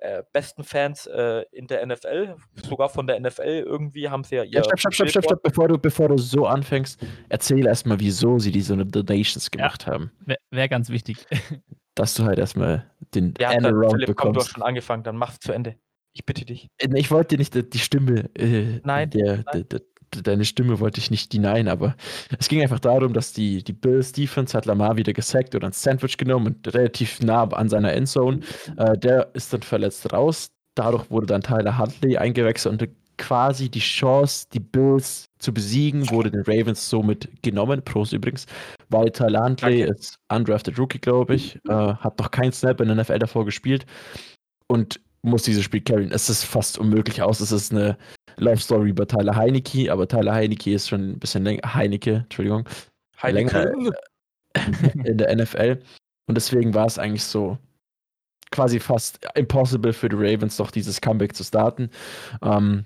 äh, besten Fans äh, in der NFL, sogar von der NFL irgendwie haben sie ja ihr Ja, stopp, stopp, stopp, stopp, stopp, bevor du, bevor du so anfängst, erzähl erstmal, wieso sie diese Donations gemacht haben. Wäre wär ganz wichtig. Dass du halt erstmal den Ja, End dann, Around Philipp, komm, du hast bekommst. schon angefangen, dann mach's zu Ende. Ich bitte dich. Äh, Ich wollte dir nicht die- die Stimme, äh, Nein, der, nein. der, der, deine Stimme wollte ich nicht denyen, aber es ging einfach darum, dass die, die Bills Defense hat Lamar wieder gesackt oder ein Sandwich genommen und relativ nah an seiner Endzone. Äh, der ist dann verletzt raus. Dadurch wurde dann Tyler Huntley eingewechselt und quasi die Chance, die Bills zu besiegen, wurde den Ravens somit genommen. Pros übrigens, weil Tyler Huntley Danke. ist undrafted Rookie, glaube ich, äh, hat noch keinen Snap in der NFL davor gespielt und muss dieses Spiel carryen. Es ist fast unmöglich aus. Es ist eine Love Story über Tyler Heinecke, aber Tyler Heinecke ist schon ein bisschen länger, Heinecke, Entschuldigung, länger Heineken. in der NFL. Und deswegen war es eigentlich so quasi fast impossible für die Ravens, doch dieses Comeback zu starten. Ähm,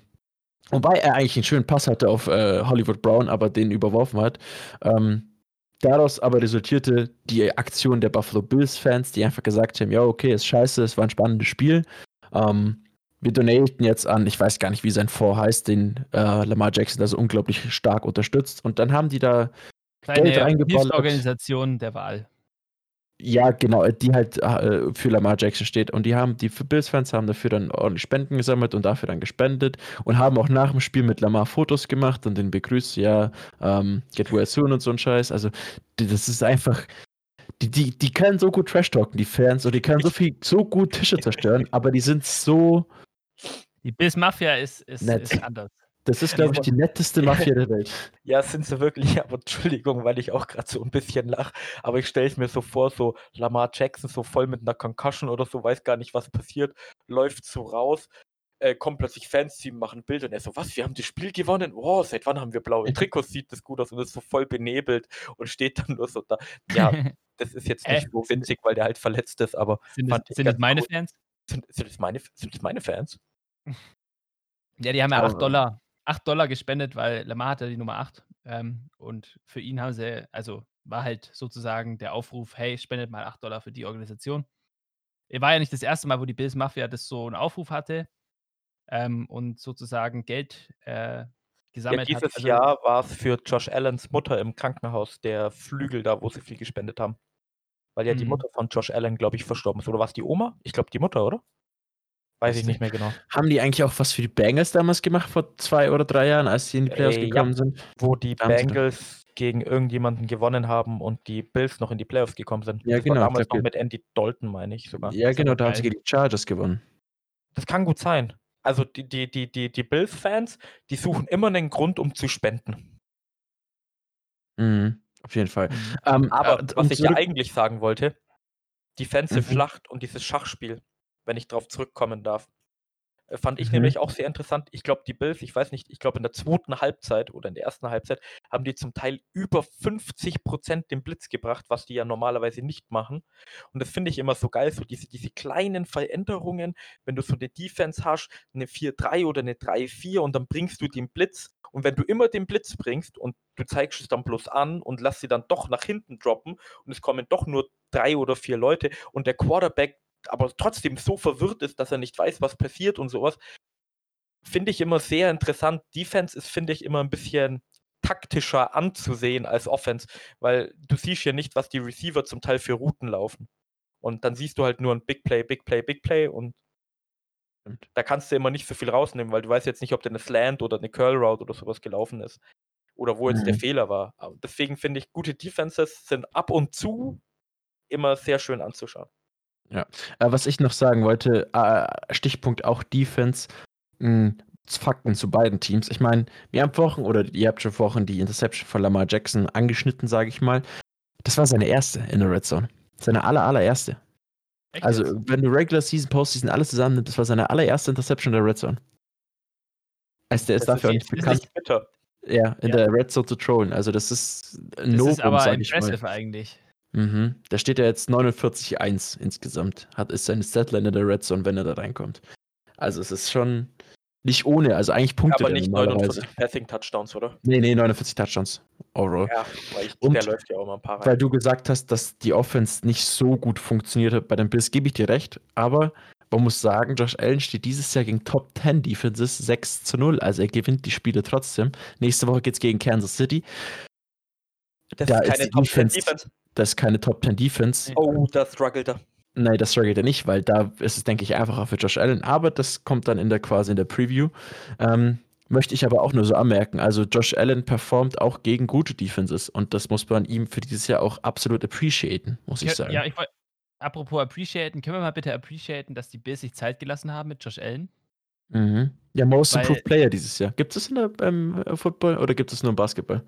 wobei er eigentlich einen schönen Pass hatte auf äh, Hollywood Brown, aber den überworfen hat. Ähm, daraus aber resultierte die Aktion der Buffalo Bills-Fans, die einfach gesagt haben: Ja, okay, ist scheiße, es war ein spannendes Spiel. Ähm, wir donaten jetzt an, ich weiß gar nicht, wie sein Fonds heißt, den äh, Lamar Jackson da so unglaublich stark unterstützt. Und dann haben die da Kleine Geld reingeballert. Hilfsorganisation der Wahl. Ja, genau, die halt äh, für Lamar Jackson steht. Und die haben, die Bills-Fans haben dafür dann ordentlich Spenden gesammelt und dafür dann gespendet und haben auch nach dem Spiel mit Lamar Fotos gemacht und den begrüßt, ja, ähm, get well soon und so ein Scheiß. Also, das ist einfach. Die, die, die können so gut Trash talken, die Fans, und die können so viel, so gut Tische zerstören, aber die sind so Die Bills Mafia ist, ist, Nett. ist anders. Das ist, glaube ich, die netteste Mafia der Welt. Ja, sind sie wirklich, aber Entschuldigung, weil ich auch gerade so ein bisschen lach, aber ich stelle es mir so vor, so Lamar Jackson so voll mit einer Concussion oder so, weiß gar nicht, was passiert, läuft so raus, äh, kommen plötzlich Fans zu ihm, machen Bilder und er so, was, wir haben das Spiel gewonnen? Wow, seit wann haben wir blaue Trikots? Sieht das gut aus und ist so voll benebelt und steht dann nur so da. Ja, das ist jetzt nicht so winzig, weil der halt verletzt ist, aber Sind ich sind ganz meine gut. Fans? Sind, sind, das meine, sind das meine Fans? Ja, die haben ja Aber- 8 Dollar, 8 Dollar gespendet, weil Lamar hatte die Nummer 8. Ähm, und für ihn haben sie, also war halt sozusagen der Aufruf, hey, spendet mal 8 Dollar für die Organisation. Er war ja nicht das erste Mal, wo die Bills Mafia das so einen Aufruf hatte ähm, und sozusagen Geld äh, Ja, gesammelt dieses hat. Also, Jahr war es für Josh Allens Mutter im Krankenhaus der Flügel da, wo sie viel gespendet haben. Weil ja die Mhm. Mutter von Josh Allen, glaube ich, verstorben ist. Oder war es die Oma? Ich glaube, die Mutter, oder? Weiß ich nicht mehr genau. Haben die eigentlich auch was für die Bengals damals gemacht, vor zwei oder drei Jahren, als sie in die Playoffs Äh, ja. gekommen sind? Wo die haben Bengals gegen irgendjemanden gewonnen haben und die Bills noch in die Playoffs gekommen sind. Ja, das genau, war damals noch mit Andy Dalton, meine ich sogar. Ja, genau, da haben sie gegen die Chargers gewonnen. Das kann gut sein. Also die, die, die, die, die Bills-Fans, die suchen immer einen Grund, um zu spenden. Mhm, auf jeden Fall. Mhm. Ähm, Aber äh, was ich ja eigentlich sagen wollte, Defensive Mhm. Schlacht und dieses Schachspiel, wenn ich darauf zurückkommen darf, fand ich Mhm. nämlich auch sehr interessant. Ich glaube, die Bills, ich weiß nicht, ich glaube in der zweiten Halbzeit oder in der ersten Halbzeit haben die zum Teil über 50% den Blitz gebracht, was die ja normalerweise nicht machen. Und das finde ich immer so geil, so diese, diese kleinen Veränderungen, wenn du so eine Defense hast, eine 4-3 oder eine 3-4 und dann bringst du den Blitz. Und wenn du immer den Blitz bringst und du zeigst es dann bloß an und lass sie dann doch nach hinten droppen und es kommen doch nur drei oder vier Leute und der Quarterback aber trotzdem so verwirrt ist, dass er nicht weiß, was passiert und sowas, finde ich immer sehr interessant. Defense ist, finde ich, immer ein bisschen taktischer anzusehen als Offense, weil du siehst ja nicht, was die Receiver zum Teil für Routen laufen. Und dann siehst du halt nur ein Big Play, Big Play, Big Play und da kannst du immer nicht so viel rausnehmen, weil du weißt jetzt nicht, ob der eine Slant oder eine Curl Route oder sowas gelaufen ist. Oder wo jetzt der Mhm. Fehler war. Aber deswegen finde ich, gute Defenses sind ab und zu immer sehr schön anzuschauen. Äh, was ich noch sagen wollte, äh, Stichpunkt auch Defense, mh, Fakten zu beiden Teams. Ich meine, wir haben Wochen oder ihr habt schon Wochen die Interception von Lamar Jackson angeschnitten, sage ich mal. Das war seine erste in der Red Zone. Seine aller, allererste. Echt Also, wenn du Regular Season, Postseason alles zusammen nimmst, das war seine allererste Interception in der Red Zone. Also, der ist Das dafür ist, nicht ist bekannt, nicht bitter. ja, in Ja. der Red Zone zu trollen. Also, das ist ein das ist aber impressive eigentlich. Mhm. Da steht er jetzt 49-1 insgesamt. Hat ist seine Statline in der Red Zone, wenn er da reinkommt. Also es ist schon nicht ohne, also eigentlich punktet Aber er nicht normalerweise. 49 Passing Touchdowns, oder? Nee, nee, 49 Touchdowns overall. Ja, weil ich, Und- der läuft ja auch mal ein paar Weil rein. du gesagt hast, dass die Offense nicht so gut funktioniert hat bei den Bills, gebe ich dir recht. Aber man muss sagen, Josh Allen steht dieses Jahr gegen Top 10 Defenses 6 zu 0. Also er gewinnt die Spiele trotzdem. Nächste Woche geht es gegen Kansas City. Das da ist keine die Top 10 Defense- Defense. Das ist keine Top 10 Defense. Oh, da struggelt er. Nein, das struggelt er nicht, weil da ist es, denke ich, einfacher für Josh Allen. Aber das kommt dann in der quasi in der Preview. Ähm, möchte ich aber auch nur so anmerken. Also Josh Allen performt auch gegen gute Defenses und das muss man ihm für dieses Jahr auch absolut appreciaten, muss ich sagen. ja, ich wollt, apropos appreciaten, können wir mal bitte appreciaten, dass die Bills sich Zeit gelassen haben mit Josh Allen? Mhm. Ja, Most Weil- Improved Player dieses Jahr. Gibt es in der ähm, Football oder gibt es nur im Basketball?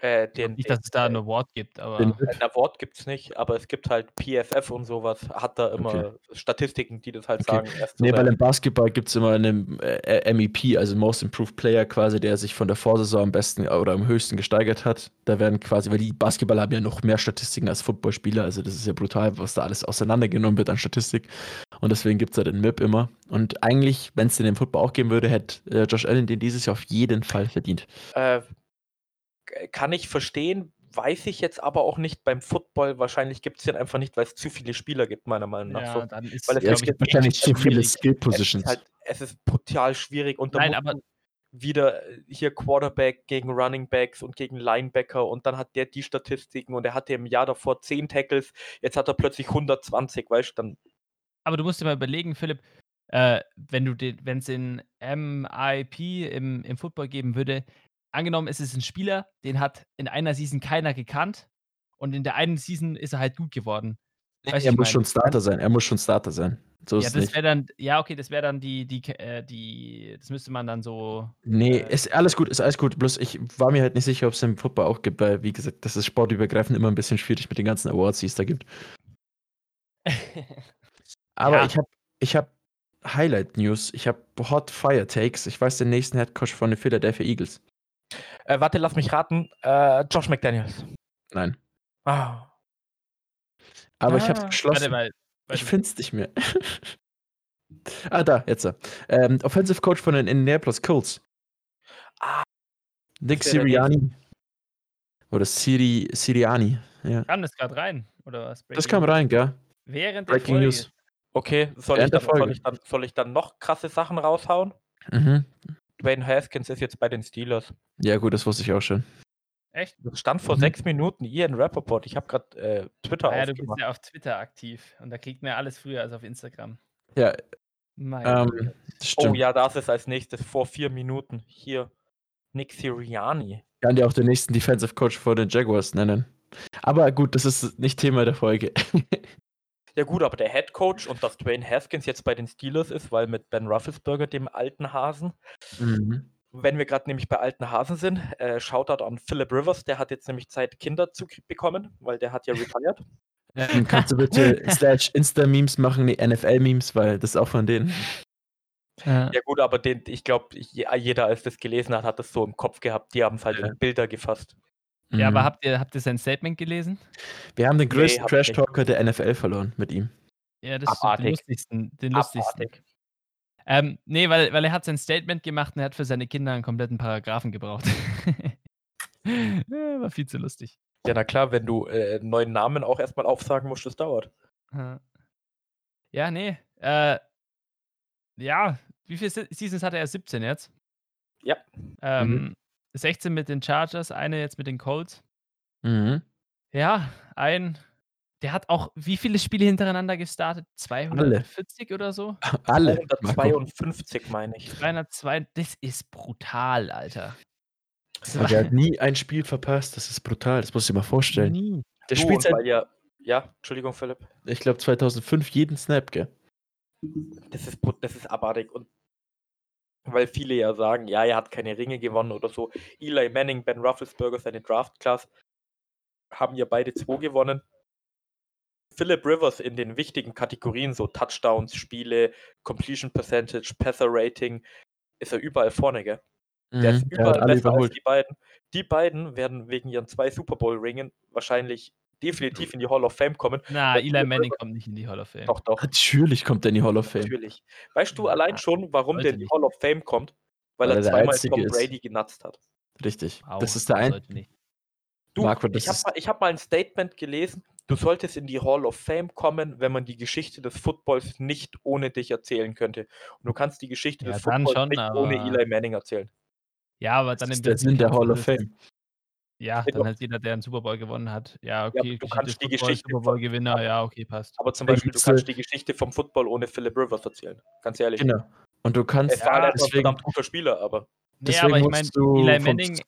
Äh, den, Nicht, dass es da einen Award gibt, aber Den Ein Award gibt es nicht, aber es gibt halt PFF und sowas, hat da immer Statistiken, die das halt Okay. sagen. Nee, weil im Basketball gibt es immer einen äh, MEP, also Most Improved Player quasi, der sich von der Vorsaison am besten oder am höchsten gesteigert hat. Da werden quasi, weil die Basketballer haben ja noch mehr Statistiken als Footballspieler, also das ist ja brutal, was da alles auseinandergenommen wird an Statistik. Und deswegen gibt es da den MIP immer. Und eigentlich, wenn es den im Football auch geben würde, hätte äh, Josh Allen den dieses Jahr auf jeden Fall verdient. äh, kann ich verstehen, weiß ich jetzt aber auch nicht beim Football. Wahrscheinlich gibt es den einfach nicht, weil es zu viele Spieler gibt, meiner Meinung nach. Ja, so. dann ist, Weil es Ja, es gibt wahrscheinlich zu viele schwierig. Skill Es halt, es ist brutal schwierig und dann Nein, aber wieder äh, hier Quarterback gegen Running Backs und gegen Linebacker und dann hat der die Statistiken und er hatte im Jahr davor 10 Tackles, jetzt hat er plötzlich 120, weißt du, dann Aber du musst dir mal überlegen, Philipp, äh, wenn du wenn es in MIP im, im Football geben würde, angenommen, es ist ein Spieler, den hat in einer Season keiner gekannt und in der einen Season ist er halt gut geworden. Du, er muss mein? schon Starter sein. Er muss schon Starter sein. So Ja, das wäre dann, ja, okay, das wäre dann die, die, äh, die, das müsste man dann so. Nee, äh, ist alles gut, ist alles gut. Bloß ich war mir halt nicht sicher, ob es im Football auch gibt, weil, wie gesagt, das ist sportübergreifend immer ein bisschen schwierig mit den ganzen Awards, die es da gibt. Aber Ja. ich habe ich hab Highlight News. Ich habe Hot Fire Takes. Ich weiß den nächsten Headcoach von den Philadelphia Eagles. Äh, warte, lass mich raten. Äh, Josh McDaniels. Nein. Ah. Aber ich habe es Ah. Warte beschlossen. mal. Ich warte, finde es nicht mehr. ah, da, jetzt. Ähm, Offensive Coach von den Indianapolis Colts. Ah, Nick Sirianni. Oder Siri, Siriani. Ja. kam das gerade rein? Oder was? Das kam rein, gell? Während der Breaking Folge. News. Okay, soll ich, dann, soll, ich dann, soll ich dann noch krasse Sachen raushauen? Mhm. Dwayne Haskins ist jetzt bei den Steelers. Ja, gut, das wusste ich auch schon. Echt? Das stand vor Mhm. sechs Minuten. Ian Rappaport. Ich habe gerade äh, Twitter ja, du bist ja auf Twitter aktiv und da kriegt man ja alles früher als auf Instagram. Ja, Mein ähm. Oh ja, das ist als nächstes vor vier Minuten. Hier. Nick Sirianni. Kann dir auch den nächsten Defensive Coach vor den Jaguars nennen. Aber gut, das ist nicht Thema der Folge. Ja gut, aber der Head Coach und dass Dwayne Haskins jetzt bei den Steelers ist, weil mit Ben Rufflesberger, dem alten Hasen, mhm. wenn wir gerade nämlich bei alten Hasen sind, äh, Shoutout an Philip Rivers, der hat jetzt nämlich Zeit, Kinder zu bekommen, weil der hat ja retired. Dann Kannst du bitte slash Insta-Memes machen, nee, NFL-Memes, weil das ist auch von denen. Ja. Ja gut, aber den, ich glaube, jeder, als das gelesen hat, hat das so im Kopf gehabt. Die haben es halt Ja. in Bilder gefasst. Ja, aber Mhm. habt ihr, habt ihr sein Statement gelesen? Wir haben den Nee, größten nicht. Trash-Talker der NFL verloren mit ihm. Ja, das ist den Abartig. lustigsten. Den lustigsten. Abartig. Ähm, nee, weil, weil er hat sein Statement gemacht und er hat für seine Kinder einen kompletten Paragraphen gebraucht. Ja, War viel zu lustig. Ja, na klar, wenn du äh, einen neuen Namen auch erstmal aufsagen musst, das dauert. Ja. Nee. Äh, ja, wie viele Se- Seasons hatte er? 17 jetzt? Ja. Ähm, 16 mit den Chargers, eine jetzt mit den Colts. Mhm. Ja, ein. Der hat auch wie viele Spiele hintereinander gestartet? 240 oder so? Alle. Marco. 152, meine ich. 202. Das ist brutal, Alter. Aber der hat nie ein Spiel verpasst. Das ist brutal. Das musst du dir mal vorstellen. nie. Der Du, spielt seit, ja, ja, Entschuldigung, Philipp. ich glaube, 2005 jeden Snap, gell? Das ist, das ist abartig. Und weil viele ja sagen, ja, er hat keine Ringe gewonnen oder so. Eli Manning, Ben Rufflesberger, seine Draft-Class, haben ja beide zwei gewonnen. Philip Rivers in den wichtigen Kategorien, so Touchdowns, Spiele, Completion Percentage, Passer Rating, ist er überall vorne, gell? Der ist Mhm. Der hat überall alle besser als überholt. die beiden. Die beiden werden wegen ihren zwei Super Bowl-Ringen wahrscheinlich definitiv in die Hall of Fame kommen. Na, Weil Eli Manning Rivers- kommt nicht in die Hall of Fame. Doch, doch. Natürlich kommt er in die Hall of Fame. Natürlich. Weißt du allein schon, warum der in die. Hall of Fame kommt? Weil, Weil er zweimal Tom ist. Brady genutzt hat. Richtig. Wow, das ist der ein. Du, Marco, das ich habe ist- mal, hab mal ein Statement gelesen, du solltest in die Hall of Fame kommen, wenn man die Geschichte des Footballs nicht ohne dich erzählen könnte. Und du kannst die Geschichte Ja, des Footballs schon, nicht ohne Eli Manning erzählen. Ja, aber Das dann ist im der Sinn der Hall of das- Fame. Ja, Ja, dann halt jeder, der einen Super Bowl gewonnen hat. Ja, okay, du kannst die Football, Geschichte Super Bowl Gewinner, ja, okay, passt. Aber zum Beispiel, du gibt's, kannst die Geschichte vom Football ohne Philip Rivers erzählen. Ganz ehrlich. Genau. Und du kannst. Es war halt einfach ein deswegen, verdammt guter Spieler, aber Nee, deswegen aber ich musst meine, du Eli Manning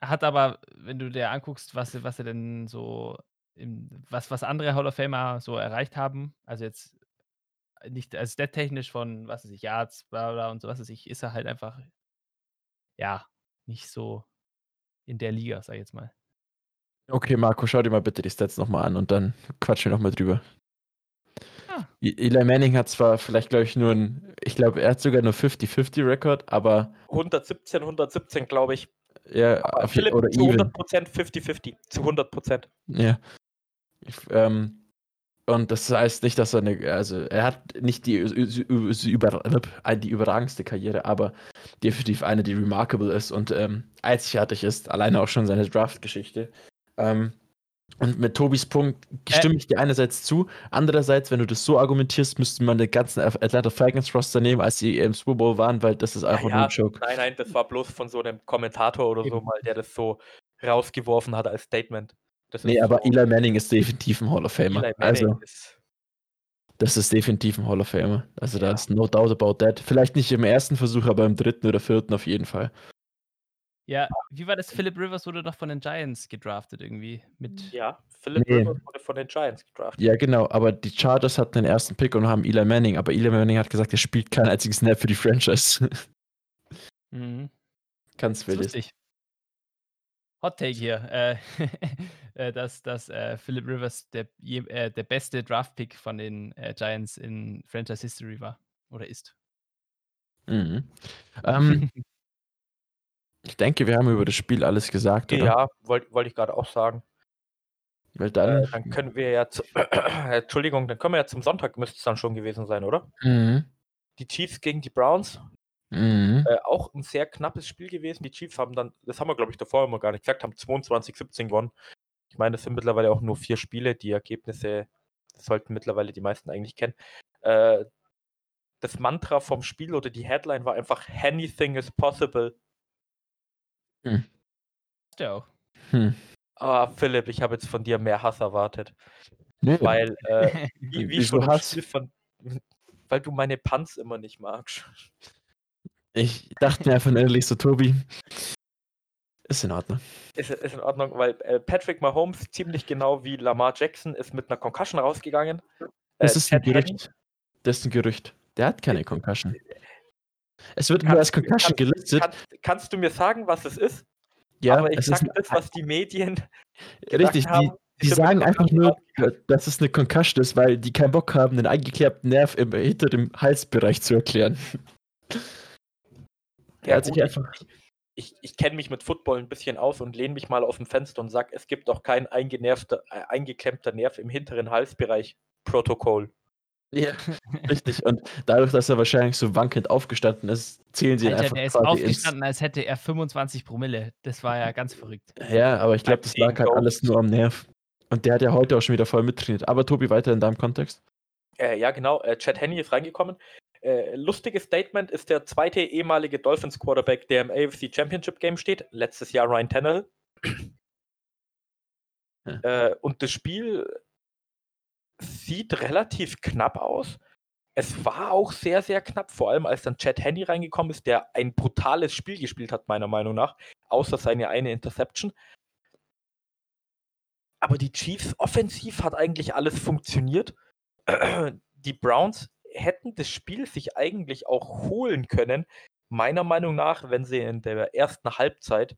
hat aber, wenn du dir anguckst, was, was er denn so, im, was, was andere Hall of Famer so erreicht haben, also jetzt nicht als technisch von, was weiß ich, Yards, bla bla und so was weiß ich, ist er halt einfach, ja, nicht so in der Liga, sag ich jetzt mal. Okay, Marco, schau dir mal bitte die Stats nochmal an und dann quatschen wir nochmal drüber. Ah. E- Eli Manning hat zwar vielleicht, glaube ich, nur ein, ich glaube, er hat sogar nur 50-50-Rekord, aber 117, 117, glaube ich. ja, Aber Philipp oder zu even. 100% 50-50. Zu 100%. Ja. Ich, ähm, und das heißt nicht, dass er eine, also er hat nicht die, über, äh, die überragendste Karriere, aber definitiv eine, die remarkable ist und ähm, einzigartig ist. Alleine auch schon seine Draft-Geschichte. Ähm, und mit Tobis Punkt stimme ich dir einerseits zu. Andererseits, wenn du das so argumentierst, müsste man den ganzen Atlanta Falcons Roster nehmen, als sie im Super Bowl waren, weil das ist einfach Ja, nur ein Joke. Nein, nein, das war bloß von so einem Kommentator oder so mal, der das so rausgeworfen hat als Statement. Das Nee, aber Eli Manning ist definitiv ein Hall of Famer. Also, das ist definitiv ein Hall of Famer. Also, da Ja. ist no doubt about that. Vielleicht nicht im ersten Versuch, aber im dritten oder vierten auf jeden Fall. Ja, wie war das? Philip Rivers wurde doch von den Giants gedraftet irgendwie. Mit ja, Philip Nee. Rivers wurde von den Giants gedraftet. Ja, genau, aber die Chargers hatten den ersten Pick und haben Eli Manning, aber Eli Manning hat gesagt, er spielt keinen einzigen Snap für die Franchise. mhm. Ganz wild. Hot Take hier, äh, äh, dass, dass äh, Philip Rivers der, äh, der beste Draft-Pick von den äh, Giants in Franchise History war oder ist. Mhm. Ähm, ich denke, wir haben über das Spiel alles gesagt, oder? Ja, wollte wollt ich gerade auch sagen. Weil dann. Äh, dann können wir ja, zu, Entschuldigung, dann können wir ja zum Sonntag, müsste es dann schon gewesen sein, oder? Mhm. Die Chiefs gegen die Browns, Mhm. äh, auch ein sehr knappes Spiel gewesen. Die Chiefs haben dann, das haben wir glaube ich davor immer gar nicht gesagt, haben 22-17 gewonnen. Ich meine, das sind mittlerweile auch nur vier Spiele. Die Ergebnisse sollten mittlerweile die meisten eigentlich kennen. Äh, das Mantra vom Spiel oder die Headline war einfach Anything is possible. Ist der auch. Hm. Ah, Philipp, ich habe jetzt von dir mehr Hass erwartet. Nö. Weil, äh, wie, wie schon Hass? Spiel von, weil du meine Punts immer nicht magst. Ich dachte mir einfach ehrlich so, Tobi, ist in Ordnung. Ist, ist in Ordnung, weil äh, Patrick Mahomes ziemlich genau wie Lamar Jackson ist mit einer Concussion rausgegangen. Das Äh, ist ein Gerücht. Das ist ein Gerücht. Der hat keine Concussion. Es wird nur als Concussion kannst- gelistet. Kannst, kannst du mir sagen, was es ist? Ja, Aber ich es sag ist das, was die Medien richtig. Die, haben. die mit sagen einfach nur, dass es eine Concussion ist, weil die keinen Bock haben, den eingeklärten Nerv im, hinter dem Halsbereich zu erklären. Ja, Er hat gut, sich ich- einfach. ich, ich kenne mich mit Football ein bisschen aus und lehne mich mal aus dem Fenster und sage, es gibt auch kein eingenervter, äh, eingeklemmter Nerv im hinteren Halsbereich. Protokoll. Ja, richtig. Und dadurch, dass er wahrscheinlich so wankend aufgestanden ist, zählen sie ihn Alter, einfach der ist quasi ins. aufgestanden, als hätte er 25 Promille. Das war ja ganz verrückt. Ja, aber ich glaube, das lag halt alles nur am Nerv. Und der hat ja heute auch schon wieder voll mittrainiert. Aber Tobi, weiter in deinem Kontext. Äh, ja, genau. Äh, Chad Henney ist reingekommen. Äh, lustiges Statement ist der zweite ehemalige Dolphins Quarterback, der im AFC Championship Game steht. Letztes Jahr Ryan Tannehill. Ja. Äh, und das Spiel sieht relativ knapp aus. Es war auch sehr, sehr knapp, vor allem als dann Chad Henney reingekommen ist, der ein brutales Spiel gespielt hat, meiner Meinung nach, außer seine eine Interception. Aber die Chiefs offensiv hat eigentlich alles funktioniert. Die Browns hätten das Spiel sich eigentlich auch holen können, meiner Meinung nach, wenn sie in der ersten Halbzeit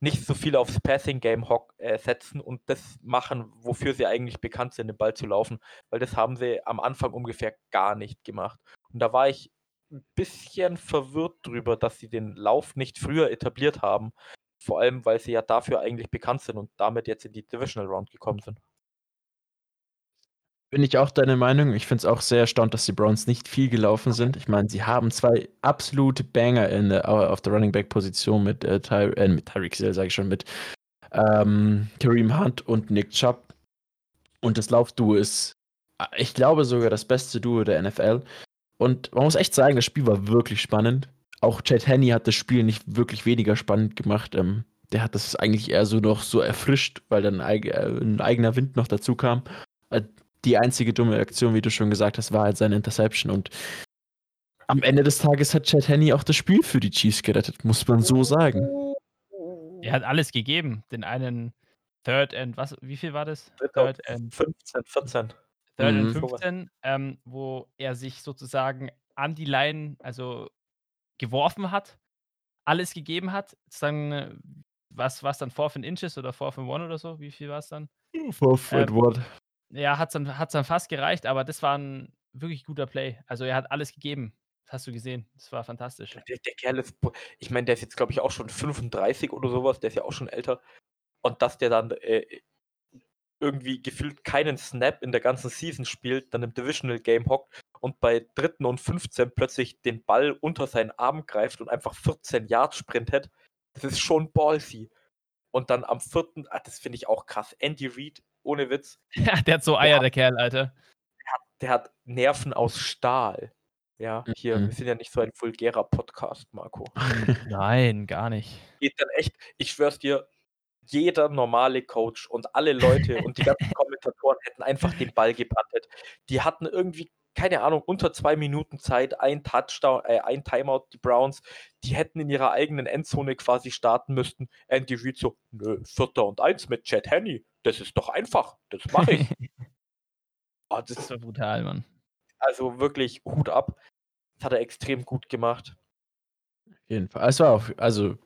nicht so viel aufs Passing Game hock, äh, setzen und das machen, wofür sie eigentlich bekannt sind, den Ball zu laufen, weil das haben sie am Anfang ungefähr gar nicht gemacht. Und da war ich ein bisschen verwirrt drüber, dass sie den Lauf nicht früher etabliert haben, vor allem weil sie ja dafür eigentlich bekannt sind und damit jetzt in die Divisional Round gekommen sind. Bin ich auch deiner Meinung. Ich finde es auch sehr erstaunt, dass die Browns nicht viel gelaufen sind. Ich meine, sie haben zwei absolute Banger in der, auf der Running Back Position mit, äh, Ty, äh, mit Tyreek Hill, sage ich schon, mit ähm, Kareem Hunt und Nick Chubb. Und das Laufduo ist, äh, ich glaube, sogar das beste Duo der NFL. Und man muss echt sagen, das Spiel war wirklich spannend. Auch Chad Henney hat das Spiel nicht wirklich weniger spannend gemacht. Ähm, der hat das eigentlich eher so noch so erfrischt, weil dann eig äh, ein eigener Wind noch dazu kam. Die einzige dumme Aktion, wie du schon gesagt hast, war halt seine Interception. Und am Ende des Tages hat Chad Henney auch das Spiel für die Chiefs gerettet, muss man so sagen. Er hat alles gegeben. Den einen Third and, was, wie viel war das? Dritter Third and 15, 14. Third Mhm. and 15, ähm, wo er sich sozusagen an die Line, also geworfen hat, alles gegeben hat. Dann, äh, was war es dann, 4 in Inches oder 4 in 1 oder so? Wie viel war es dann? Fred Ähm, Ward. Ja, hat es dann, hat's dann fast gereicht, aber das war ein wirklich guter Play. Also er hat alles gegeben. Das hast du gesehen. Das war fantastisch. Der, der Kerl ist, ich meine, der ist jetzt, glaube ich, auch schon 35 oder sowas, der ist ja auch schon älter. Und dass der dann äh, irgendwie gefühlt keinen Snap in der ganzen Season spielt, dann im Divisional Game hockt und bei dritten und 15 plötzlich den Ball unter seinen Arm greift und einfach 14 Yards sprintet, das ist schon ballsy. und dann am vierten, ah, das finde ich auch krass, Andy Reid, ohne Witz, der hat so Eier, der Kerl, Alter. der hat Nerven aus Stahl. Ja, hier, Mhm. wir sind ja nicht so ein vulgärer Podcast, Marco. Nein, gar nicht. Geht dann echt, ich schwör's dir, jeder normale Coach und alle Leute und die ganzen Kommentatoren hätten einfach den Ball gepantet. Die hatten irgendwie, keine Ahnung, unter zwei Minuten Zeit, ein Touchdown, äh, ein Timeout, die Browns, die hätten in ihrer eigenen Endzone quasi starten müssten. Andy Reid so, nö, Vierter und Eins mit Chad Henney, das ist doch einfach, das mache ich. Oh, das Das war brutal, Mann. also wirklich Hut ab. Das hat er extrem gut gemacht. Auf jeden Fall. Es war auch, also,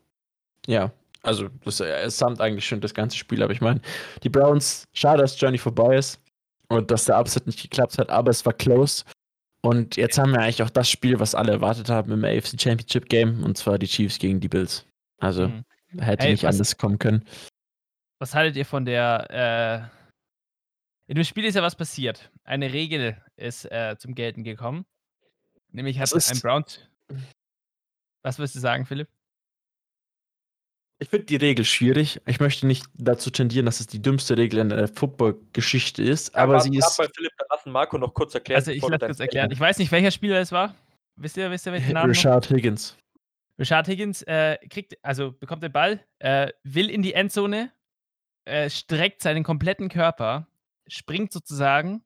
ja, also, das äh, es samt eigentlich schon das ganze Spiel, aber ich meine, die Browns, schade, dass Journey vorbei ist und dass der Upset nicht geklappt hat, aber es war close. Und jetzt haben wir eigentlich auch das Spiel, was alle erwartet haben im AFC Championship Game, und zwar die Chiefs gegen die Bills. Also, Mhm. hätte Hey, nicht anders kommen können. Was haltet ihr von der, äh in dem Spiel ist ja was passiert. Eine Regel ist, äh, zum Gelten gekommen. Nämlich hat ein Browns Was willst du sagen, Philipp? Ich finde die Regel schwierig. Ich möchte nicht dazu tendieren, dass es die dümmste Regel in der Football-Geschichte ist, aber warte, sie ist. mal, Philipp, dann lassen Marco noch kurz erklären. Also, ich lasse kurz erklären. Ich weiß nicht, welcher Spieler es war. Wisst ihr wisst ihr, welchen Namen? Richard Higgins. Richard Higgins, äh, kriegt also bekommt den Ball, äh, will in die Endzone, äh, streckt seinen kompletten Körper, springt sozusagen,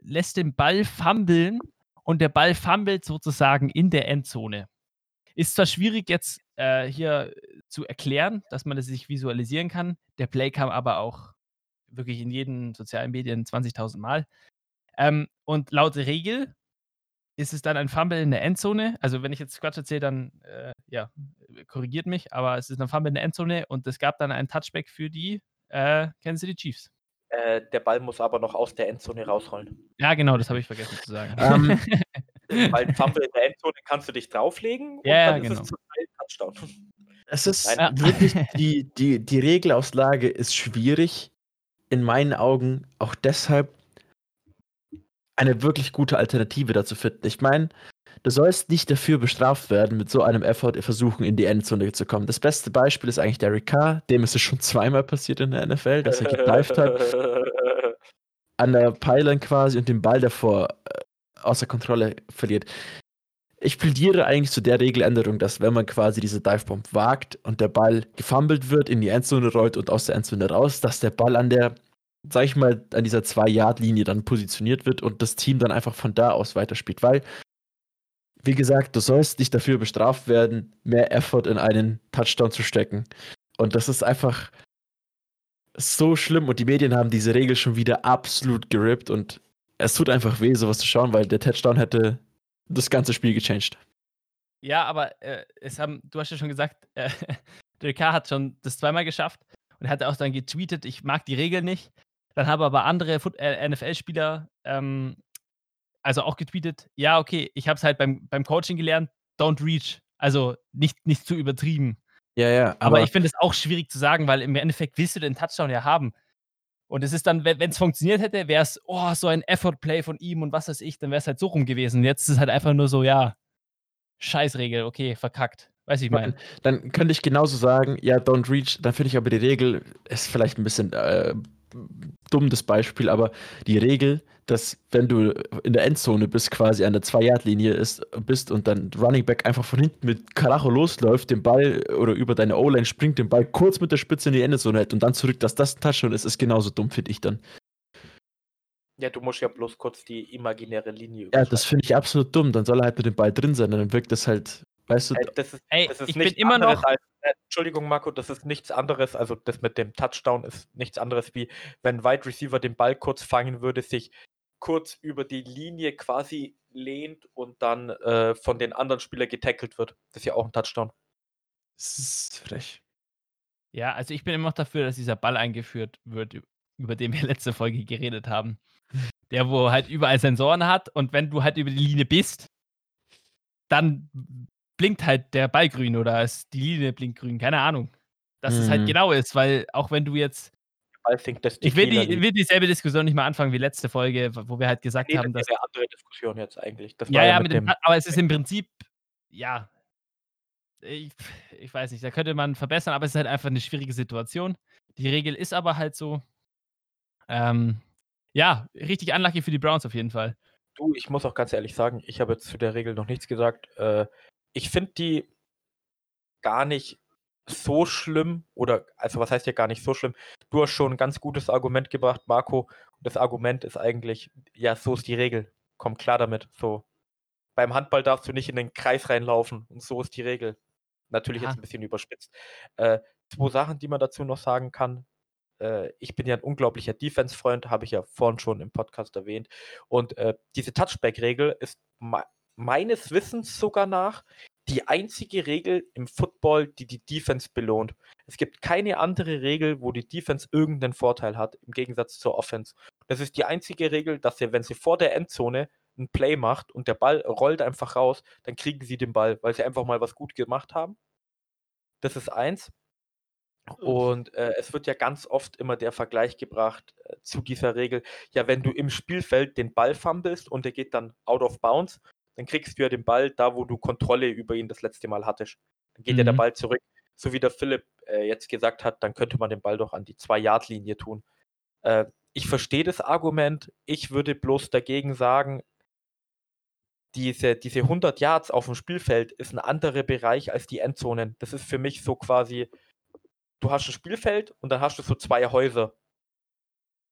lässt den Ball fummeln und der Ball fummelt sozusagen in der Endzone. Ist zwar schwierig jetzt, äh, hier zu erklären, dass man das sich visualisieren kann. Der Play kam aber auch wirklich in jeden sozialen Medien 20.000 Mal. Ähm, und laut Regel ist es dann ein Fumble in der Endzone. Also, wenn ich jetzt Quatsch erzähle, dann, äh, ja, korrigiert mich, aber es ist ein Fumble in der Endzone und es gab dann einen Touchback für die, äh, Kansas City Chiefs. Äh, der Ball muss aber noch aus der Endzone rausrollen. Ja, genau, das habe ich vergessen zu sagen. Ähm, Weil ein Fumble in der Endzone kannst du dich drauflegen und Ja, dann genau. ist es zum Teil Touchdown. Es ist Nein. wirklich, die, die, die Regelauslage ist schwierig. In meinen Augen auch deshalb eine wirklich gute Alternative dazu finden. Ich meine, du sollst nicht dafür bestraft werden, mit so einem Effort versuchen, in die Endzone zu kommen. Das beste Beispiel ist eigentlich Derek Carr. Dem ist es schon zweimal passiert in der NFL, dass er gedived hat an der Pylon quasi und den Ball davor äh, außer Kontrolle verliert. Ich plädiere eigentlich zu der Regeländerung, dass wenn man quasi diese Divebomb wagt und der Ball gefummelt wird, in die Endzone rollt und aus der Endzone raus, dass der Ball an der, sag ich mal, an dieser 2-Yard-Linie dann positioniert wird und das Team dann einfach von da aus weiterspielt. Weil, wie gesagt, du sollst nicht dafür bestraft werden, mehr Effort in einen Touchdown zu stecken. Und das ist einfach so schlimm und die Medien haben diese Regel schon wieder absolut gerippt und es tut einfach weh, sowas zu schauen, weil der Touchdown hätte das ganze Spiel gechanged. Ja, aber äh, es haben, du hast ja schon gesagt, äh, Derek Carr hat schon das zweimal geschafft und hat auch dann getweetet, ich mag die Regel nicht. Dann haben aber andere äh, NFL-Spieler ähm, also auch getweetet, ja, okay, ich habe es halt beim, beim Coaching gelernt, don't reach. Also nicht, nicht zu übertrieben. Ja, ja, Aber, aber, ich finde es auch schwierig zu sagen, weil im Endeffekt willst du den Touchdown ja haben. Und es ist dann, wenn es funktioniert hätte, wäre es, oh, so ein Effort-Play von ihm und was weiß ich, dann wäre es halt so rum gewesen. Jetzt ist es halt einfach nur so, ja, Scheißregel, okay, verkackt. Weiß ich mein. dann könnte ich genauso sagen, ja, don't reach, dann finde ich aber die Regel, ist vielleicht ein bisschen äh, dumm das Beispiel, aber die Regel, dass wenn du in der Endzone bist, quasi an der 2-Yard-Linie ist, bist und dann Running Back einfach von hinten mit Karacho losläuft, den Ball oder über deine O-Line springt, den Ball kurz mit der Spitze in die Endzone hält und dann zurück, dass das ein Touchdown ist, ist genauso dumm, finde ich dann. Ja, du musst ja bloß kurz die imaginäre Linie Ja, das finde ich absolut dumm. Dann soll er halt mit dem Ball drin sein, dann wirkt das halt, weißt du, das ist, Ey, das ist ich bin nichts immer anderes noch, Als, äh, Entschuldigung, Marco, das ist nichts anderes. Also, das mit dem Touchdown ist nichts anderes wie, wenn ein Wide Receiver den Ball kurz fangen würde, sich kurz über die Linie quasi lehnt und dann äh, von den anderen Spielern getackelt wird. Das ist ja auch ein Touchdown. das ist frech. ja, also ich bin immer noch dafür, dass dieser Ball eingeführt wird, über den wir letzte Folge geredet haben. Der, wo halt überall Sensoren hat und wenn du halt über die Linie bist, dann blinkt halt der Ball grün oder die Linie blinkt grün, keine Ahnung. Dass es halt Mhm. genau ist, weil auch wenn du jetzt, das ich will, die, will dieselbe Diskussion nicht mal anfangen wie letzte Folge, wo wir halt gesagt Nee, haben, das dass ist eine andere Diskussion jetzt eigentlich. Das Ja, ja, mit dem, aber es ist im Prinzip, ja, ich, ich weiß nicht, da könnte man verbessern, aber es ist halt einfach eine schwierige Situation. Die Regel ist aber halt so. Ähm, ja, richtig unlucky für die Browns auf jeden Fall. Du, ich muss auch ganz ehrlich sagen, ich habe jetzt zu der Regel noch nichts gesagt. Äh, ich finde die gar nicht so schlimm oder also was heißt ja gar nicht so schlimm? Du hast schon ein ganz gutes Argument gebracht, Marco. Das Argument ist eigentlich, ja, so ist die Regel. Komm klar damit. So. Beim Handball darfst du nicht in den Kreis reinlaufen und so ist die Regel. Natürlich Aha. jetzt ein bisschen überspitzt. Äh, zwei Sachen, die man dazu noch sagen kann. Äh, ich bin ja ein unglaublicher Defense-Freund, habe ich ja vorhin schon im Podcast erwähnt. Und äh, diese Touchback-Regel ist meines Wissens sogar nach die einzige Regel im Football, die die Defense belohnt. Es gibt keine andere Regel, wo die Defense irgendeinen Vorteil hat, im Gegensatz zur Offense. Das ist die einzige Regel, dass sie, wenn sie vor der Endzone ein Play macht und der Ball rollt einfach raus, dann kriegen sie den Ball, weil sie einfach mal was gut gemacht haben. Das ist eins. Und äh, es wird ja ganz oft immer der Vergleich gebracht äh, zu dieser Regel. Ja, wenn du im Spielfeld den Ball fummelst und der geht dann out of bounds, dann kriegst du ja den Ball da, wo du Kontrolle über ihn das letzte Mal hattest. Dann geht mhm. ja der mhm. Ball zurück. So wie der Philipp äh, jetzt gesagt hat, dann könnte man den Ball doch an die Zwei-Yard-Linie tun. Äh, ich verstehe das Argument. Ich würde bloß dagegen sagen, diese, diese 100 Yards auf dem Spielfeld ist ein anderer Bereich als die Endzonen. Das ist für mich so quasi, du hast ein Spielfeld und dann hast du so zwei Häuser.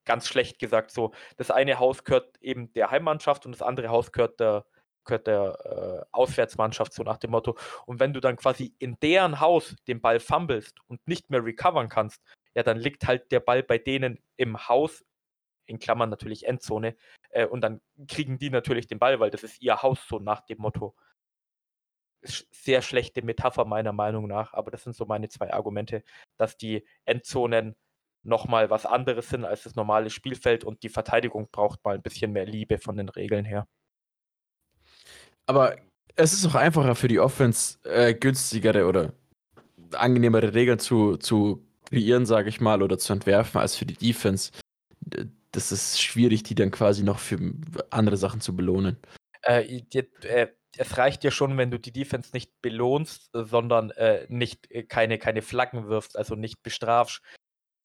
Ganz schlecht gesagt so. Das eine Haus gehört eben der Heimmannschaft und das andere Haus gehört der, der äh, Auswärtsmannschaft, so nach dem Motto. Und wenn du dann quasi in deren Haus den Ball fummelst und nicht mehr recovern kannst, ja, dann liegt halt der Ball bei denen im Haus, in Klammern natürlich Endzone, äh, und dann kriegen die natürlich den Ball, weil das ist ihr Haus, so nach dem Motto. Sehr schlechte Metapher meiner Meinung nach, aber das sind so meine zwei Argumente, dass die Endzonen nochmal was anderes sind als das normale Spielfeld und die Verteidigung braucht mal ein bisschen mehr Liebe von den Regeln her. Aber es ist auch einfacher für die Offense, äh, günstigere oder angenehmere Regeln zu, zu kreieren, sage ich mal, oder zu entwerfen, als für die Defense. Das ist schwierig, die dann quasi noch für andere Sachen zu belohnen. Äh, die, äh, es reicht ja schon, wenn du die Defense nicht belohnst, sondern äh, nicht äh, keine, keine Flaggen wirfst, also nicht bestrafst.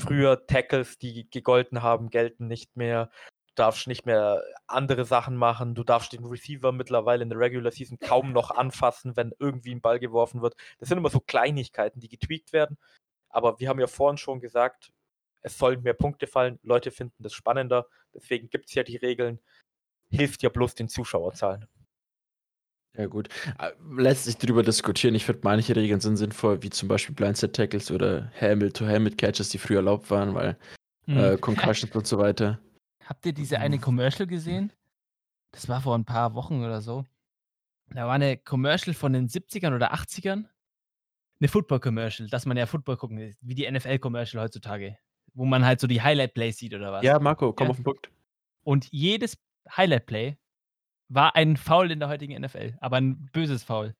Früher Tackles, die gegolten haben, gelten nicht mehr darfst nicht mehr andere Sachen machen. Du darfst den Receiver mittlerweile in der Regular Season kaum noch anfassen, wenn irgendwie ein Ball geworfen wird. Das sind immer so Kleinigkeiten, die getweakt werden. Aber wir haben ja vorhin schon gesagt, es sollen mehr Punkte fallen. Leute finden das spannender. Deswegen gibt es ja die Regeln. Hilft ja bloß den Zuschauerzahlen. Ja, gut. Äh, lässt sich darüber diskutieren. Ich finde, manche Regeln sind sinnvoll, wie zum Beispiel Blindside Tackles oder Helmet-to-Helmet-Catches, die früher erlaubt waren, weil mhm. äh, Concussions und so weiter. Habt ihr diese eine mhm. Commercial gesehen? Das war vor ein paar Wochen oder so. Da war eine Commercial von den 70ern oder 80ern. Eine Football-Commercial, dass man ja Football gucken will, wie die NFL-Commercial heutzutage. Wo man halt so die Highlight-Plays sieht oder was. Ja, Marco, komm ja. auf den Punkt. Und jedes Highlight-Play war ein Foul in der heutigen NFL, aber ein böses Foul.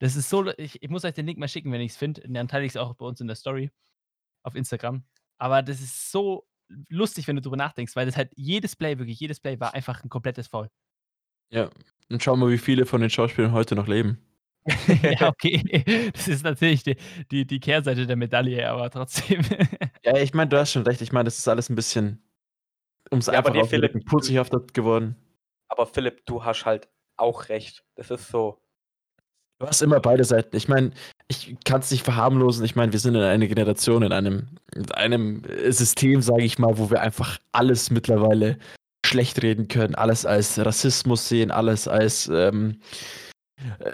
Das ist so, ich, ich muss euch den Link mal schicken, wenn ich es finde. Dann teile ich es auch bei uns in der Story auf Instagram. Aber das ist so lustig, wenn du drüber nachdenkst, weil das halt jedes Play, wirklich jedes Play war einfach ein komplettes Foul. Ja, und schau mal, wie viele von den Schauspielern heute noch leben. ja, okay. Das ist natürlich die, die, die Kehrseite der Medaille, aber trotzdem. ja, ich meine, du hast schon recht. Ich meine, das ist alles ein bisschen, um es ja, einfach aufzudrücken, putzighaft geworden. Aber Philipp, du hast halt auch recht. Das ist so. Du hast immer beide Seiten. Ich meine, ich kann es nicht verharmlosen. Ich meine, wir sind in einer Generation, in einem, in einem System, sage ich mal, wo wir einfach alles mittlerweile schlecht reden können, alles als Rassismus sehen, alles als ähm,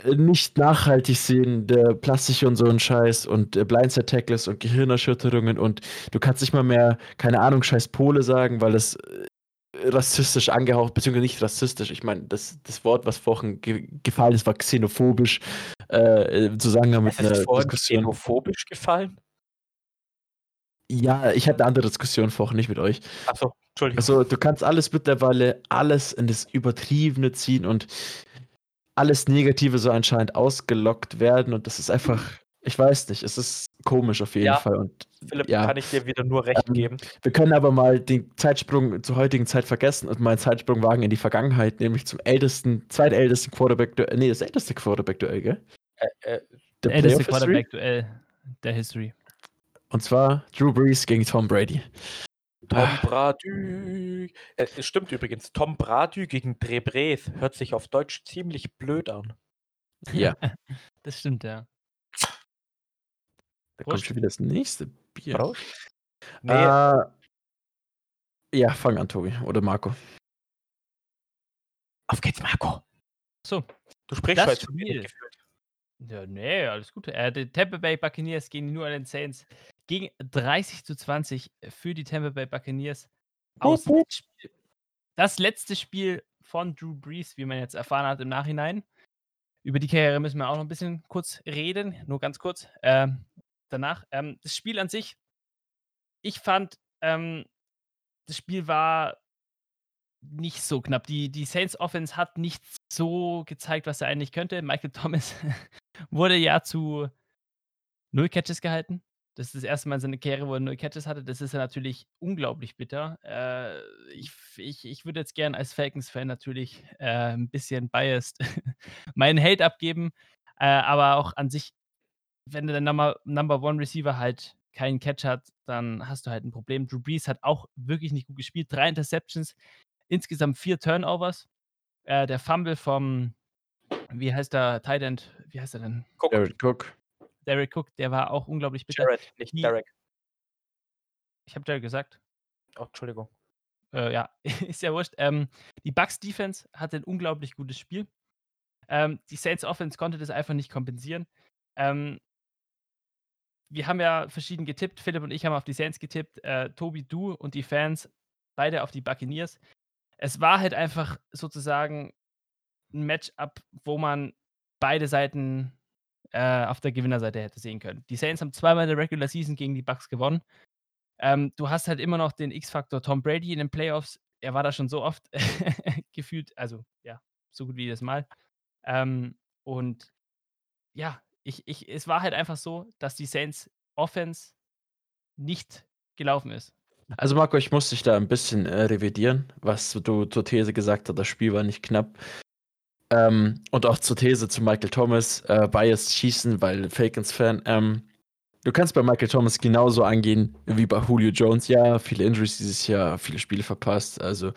äh, nicht nachhaltig sehen, der Plastik und so ein Scheiß und äh, Blindside-Tackles und Gehirnerschütterungen und du kannst nicht mal mehr, keine Ahnung, scheiß Pole sagen, weil das äh, rassistisch angehaucht, beziehungsweise nicht rassistisch. Ich meine, das, das Wort, was vorhin ge gefallen ist, war xenophobisch. Äh, Zusammenhang mit einer Diskussion. xenophobisch gefallen? Ja, ich hatte eine andere Diskussion vorhin, nicht mit euch. Achso, Entschuldigung. Also, du kannst alles mittlerweile, alles in das Übertriebene ziehen und alles Negative so anscheinend ausgelockt werden und das ist einfach ich weiß nicht, es ist komisch auf jeden ja, Fall. Und, Philipp, ja, kann ich dir wieder nur recht ähm, geben. Wir können aber mal den Zeitsprung zur heutigen Zeit vergessen und mal einen Zeitsprung wagen in die Vergangenheit, nämlich zum ältesten, zweitältesten Quarterback-Duell. Nee, das älteste Quarterback-Duell, gell? Äh, äh, der älteste. Quarterback-Duell der History. Und zwar Drew Brees gegen Tom Brady. Tom Ah. Bradü. Äh, Es stimmt übrigens, Tom Bradü gegen Drebres hört sich auf Deutsch ziemlich blöd an. Ja, Das stimmt, ja. Da kommt schon wieder das nächste Bier. Prost. Nee, Äh, ja, fang an, Tobi. Oder Marco. auf geht's, Marco. So, Du sprichst Das Spiel. Ja, nee, alles gut. Äh, die Tampa Bay Buccaneers gegen die New Orleans Saints gegen 30 zu 20 für die Tampa Bay Buccaneers. Aus Das letzte Spiel von Drew Brees, wie man jetzt erfahren hat im Nachhinein. Über die Karriere müssen wir auch noch ein bisschen kurz reden, nur ganz kurz. Ähm, danach. Ähm, das Spiel an sich, ich fand, ähm, das Spiel war nicht so knapp. Die, die Saints Offense hat nicht so gezeigt, was er eigentlich könnte. Michael Thomas wurde ja zu null Catches gehalten. Das ist das erste Mal in seiner Karriere, wo er null Catches hatte. Das ist ja natürlich unglaublich bitter. Äh, ich, ich, ich würde jetzt gern als Falcons-Fan natürlich äh, ein bisschen biased meinen Hate abgeben. Äh, aber auch an sich, wenn der Number, Number One Receiver halt keinen Catch hat, dann hast du halt ein Problem. Drew Brees hat auch wirklich nicht gut gespielt. Drei Interceptions, insgesamt vier Turnovers. Äh, der Fumble vom, wie heißt der Tight End, wie heißt er denn? Guck, Jared Cook. Derek Cook, der war auch unglaublich bitter. Jared, nicht Die- Derek. Ich habe Derek gesagt. Oh, Entschuldigung. Äh, ja, ist ja wurscht. Ähm, die Bucks Defense hatte ein unglaublich gutes Spiel. Ähm, die Saints Offense konnte das einfach nicht kompensieren. Ähm, wir haben ja verschieden getippt. Philipp und ich haben auf die Saints getippt. Äh, Tobi, du und die Fans beide auf die Buccaneers. Es war halt einfach sozusagen ein Matchup, wo man beide Seiten äh, auf der Gewinnerseite hätte sehen können. Die Saints haben zweimal in der Regular Season gegen die Bucks gewonnen. Ähm, du hast halt immer noch den X-Faktor Tom Brady in den Playoffs. Er war da schon so oft gefühlt, also ja, so gut wie jedes Mal. Ähm, und ja, ich, ich, es war halt einfach so, dass die Saints Offense nicht gelaufen ist. Also Marco, ich muss dich da ein bisschen äh, revidieren, was du zur These gesagt hast, das Spiel war nicht knapp. Ähm, und auch zur These zu Michael Thomas, äh, Bias schießen, weil Falcons-Fan. Ähm, du kannst bei Michael Thomas genauso angehen wie bei Julio Jones. Ja, viele Injuries dieses Jahr, viele Spiele verpasst. Also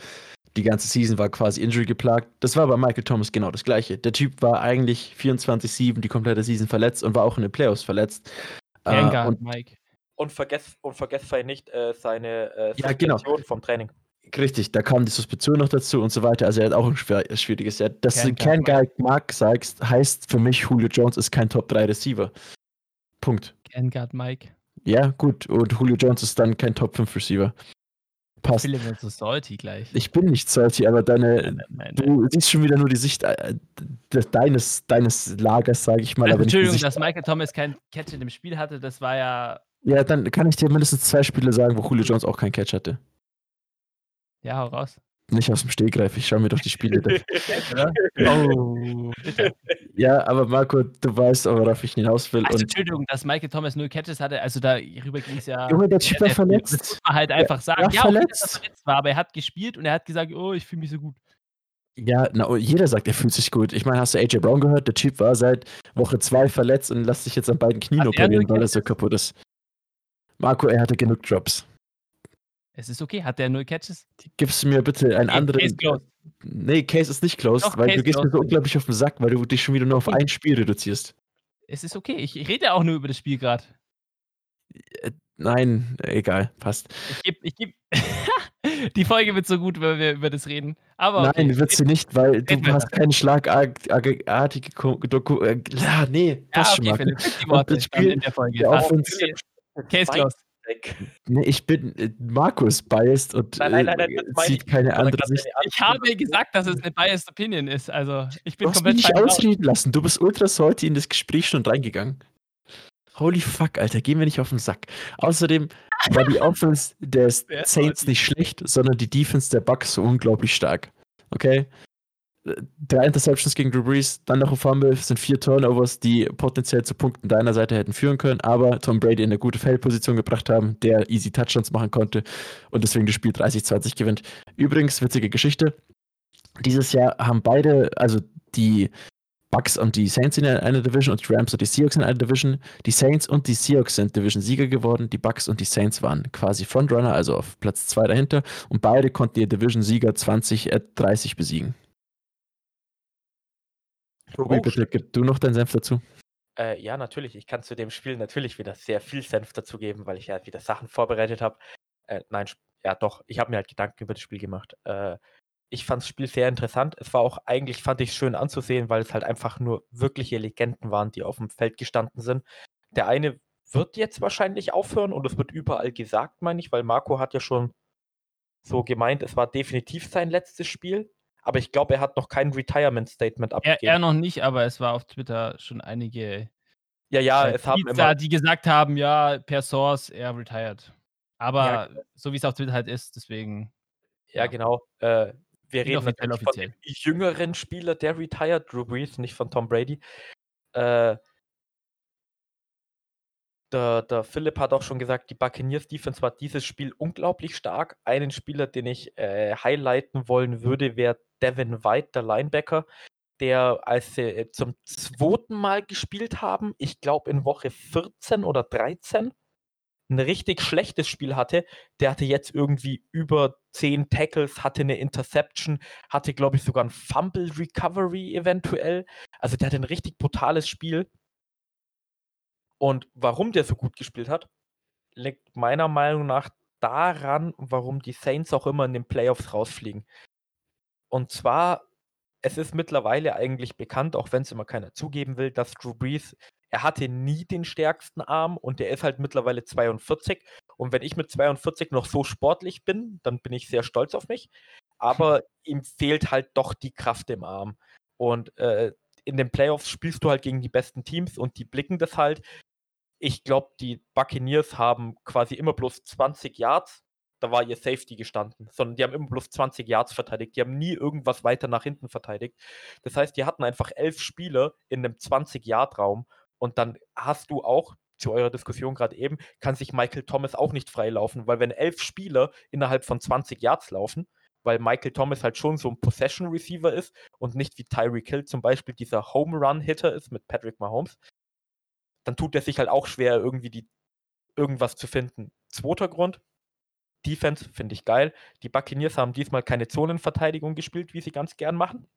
die ganze Season war quasi Injury geplagt. Das war bei Michael Thomas genau das gleiche. Der Typ war eigentlich 24-7 die komplette Season verletzt und war auch in den Playoffs verletzt. Äh, Vanguard, und Mike. Und vergesst, und vergesst sei nicht äh, seine äh, Ja, genau. Suspension vom Training. Richtig, da kam die Suspension noch dazu und so weiter. Also er hat auch ein schwer, schwieriges Jahr. Dass du Ken Guy Mark sagst, heißt für mich, Julio Jones ist kein Top 3 Receiver. Punkt. Vanguard, Mike. Ja, gut. Und Julio Jones ist dann kein Top 5 Receiver. Passt. Philipp wird so salty gleich. Ich bin nicht salty, aber deine, Nein, nein, nein. du siehst schon wieder nur die Sicht äh, deines, deines Lagers, sage ich mal. Also, Entschuldigung, dass Michael Thomas kein Catch in dem Spiel hatte, das war ja, ja, dann kann ich dir mindestens zwei Spiele sagen, wo Julio Jones auch keinen Catch hatte. ja, hau raus. Nicht aus dem Stegreif, ich schaue mir doch die Spiele. da- Oder? Oh, ja, aber Marco, du weißt, worauf ich hinaus will. Also, und Entschuldigung, dass Michael Thomas null Catches hatte, also darüber ging es ja. Junge, der Typ war viel. Das verletzt. muss man halt einfach sagen. war Ja, okay, dass er verletzt. verletzt war, aber er hat gespielt und er hat gesagt, oh, ich fühle mich so gut. Ja, na, oh, jeder sagt, er fühlt sich gut. Ich meine, hast du AJ Brown gehört? Der Typ war seit Woche zwei verletzt und lässt sich jetzt an beiden Knien Hat er operieren, nur weil er so kaputt ist. Marco, er hatte genug Drops. Es ist okay, hat der null Catches? Gibst du mir bitte einen Okay, anderen. Case closed. Nee, Case ist nicht closed, Doch, weil Case du gehst mir closed. so unglaublich auf den Sack, weil du dich schon wieder nur auf Okay. ein Spiel reduzierst. Es ist okay, ich rede auch nur über das Spiel gerade. Nein, egal, passt. Ich gebe, ich gebe. Die Folge wird so gut, wenn wir über das reden. Aber okay. Nein, wird sie nicht, weil du Red hast keine schlagartige Doku. Äh, ja, nee, ja, passt schon, okay, Marco. Philipp, die Worte das in der Folge. Case closed. Weg. Nee, ich bin. Äh, Markus biased und Nein, nein, nein, nein, äh, meine sieht ich keine andere Sicht. Ich habe gesagt, dass es eine biased Opinion ist. Also, ich bin Du hast mich komplett nicht ausreden lassen. Du bist ultra salty in das Gespräch schon reingegangen. Holy fuck, Alter, gehen wir nicht auf den Sack. Außerdem war die Offense ist Saints nicht schlecht, sondern die Defense der Bucks so unglaublich stark. Okay? Äh, Drei Interceptions gegen Drew Brees, dann noch ein Fumble, sind vier Turnovers, die potenziell zu Punkten deiner Seite hätten führen können, aber Tom Brady in eine gute Feldposition gebracht haben, der easy Touchdowns machen konnte und deswegen das Spiel 30-20 gewinnt. Übrigens, witzige Geschichte. Dieses Jahr haben beide, also die Bucks und die Saints in einer Division und die Rams und die Seahawks in einer Division. Die Saints und die Seahawks sind Division-Sieger geworden. Die Bucks und die Saints waren quasi Frontrunner, also auf Platz 2 dahinter. Und beide konnten ihr Division-Sieger 2030 besiegen. Tobi, Oh, bitte gib du noch deinen Senf dazu. Äh, ja, natürlich. Ich kann zu dem Spiel natürlich wieder sehr viel Senf dazugeben, weil ich ja wieder Sachen vorbereitet habe. Äh, nein, ja doch, ich habe mir halt Gedanken über das Spiel gemacht. Äh, ich fand das Spiel sehr interessant. Es war auch eigentlich, fand ich schön anzusehen, weil es halt einfach nur wirkliche Legenden waren, die auf dem Feld gestanden sind. Der eine wird jetzt wahrscheinlich aufhören und es wird überall gesagt, meine ich, weil Marco hat ja schon so gemeint, es war definitiv sein letztes Spiel. Aber ich glaube, er hat noch kein Retirement-Statement Er, abgegeben. er noch nicht, aber es war auf Twitter schon einige ja, ja, es haben immer, die gesagt haben, ja, per Source, er retired. Aber so wie es auf Twitter halt ist, deswegen. Ja, Ja. genau. Äh, wir reden Inoffiziell, natürlich offiziell. von dem jüngeren Spieler, der retired, Drew Brees, nicht von Tom Brady. Äh, der, der Philipp hat auch schon gesagt, die Buccaneers Defense war dieses Spiel unglaublich stark. Einen Spieler, den ich äh, highlighten wollen würde, wäre Devin White, der Linebacker, der, als sie äh, zum zweiten Mal gespielt haben, ich glaube in Woche 14 oder 13, ein richtig schlechtes Spiel hatte. Der hatte jetzt irgendwie über 10 Tackles, hatte eine Interception, hatte, glaube ich, sogar ein Fumble Recovery eventuell. Also der hatte ein richtig brutales Spiel. Und warum der so gut gespielt hat, liegt meiner Meinung nach daran, warum die Saints auch immer in den Playoffs rausfliegen. Und zwar, es ist mittlerweile eigentlich bekannt, auch wenn es immer keiner zugeben will, dass Drew Brees, er hatte nie den stärksten Arm und der ist halt mittlerweile 42. Und wenn ich mit 42 noch so sportlich bin, dann bin ich sehr stolz auf mich. Aber ihm fehlt halt doch die Kraft im Arm. Und äh, in den Playoffs spielst du halt gegen die besten Teams und die blicken das halt. Ich glaube, die Buccaneers haben quasi immer bloß 20 Yards. Da war ihr Safety gestanden, sondern die haben immer bloß 20 Yards verteidigt. Die haben nie irgendwas weiter nach hinten verteidigt. Das heißt, die hatten einfach elf Spieler in einem 20-Yard-Raum und dann hast du auch, zu eurer Diskussion gerade eben, kann sich Michael Thomas auch nicht freilaufen, weil wenn elf Spieler innerhalb von 20 Yards laufen, weil Michael Thomas halt schon so ein Possession-Receiver ist und nicht wie Tyreek Hill zum Beispiel dieser Home-Run-Hitter ist mit Patrick Mahomes, dann tut er sich halt auch schwer, irgendwie die, irgendwas zu finden. Zweiter Grund, Defense finde ich geil. Die Buccaneers haben diesmal keine Zonenverteidigung gespielt, wie sie ganz gern machen,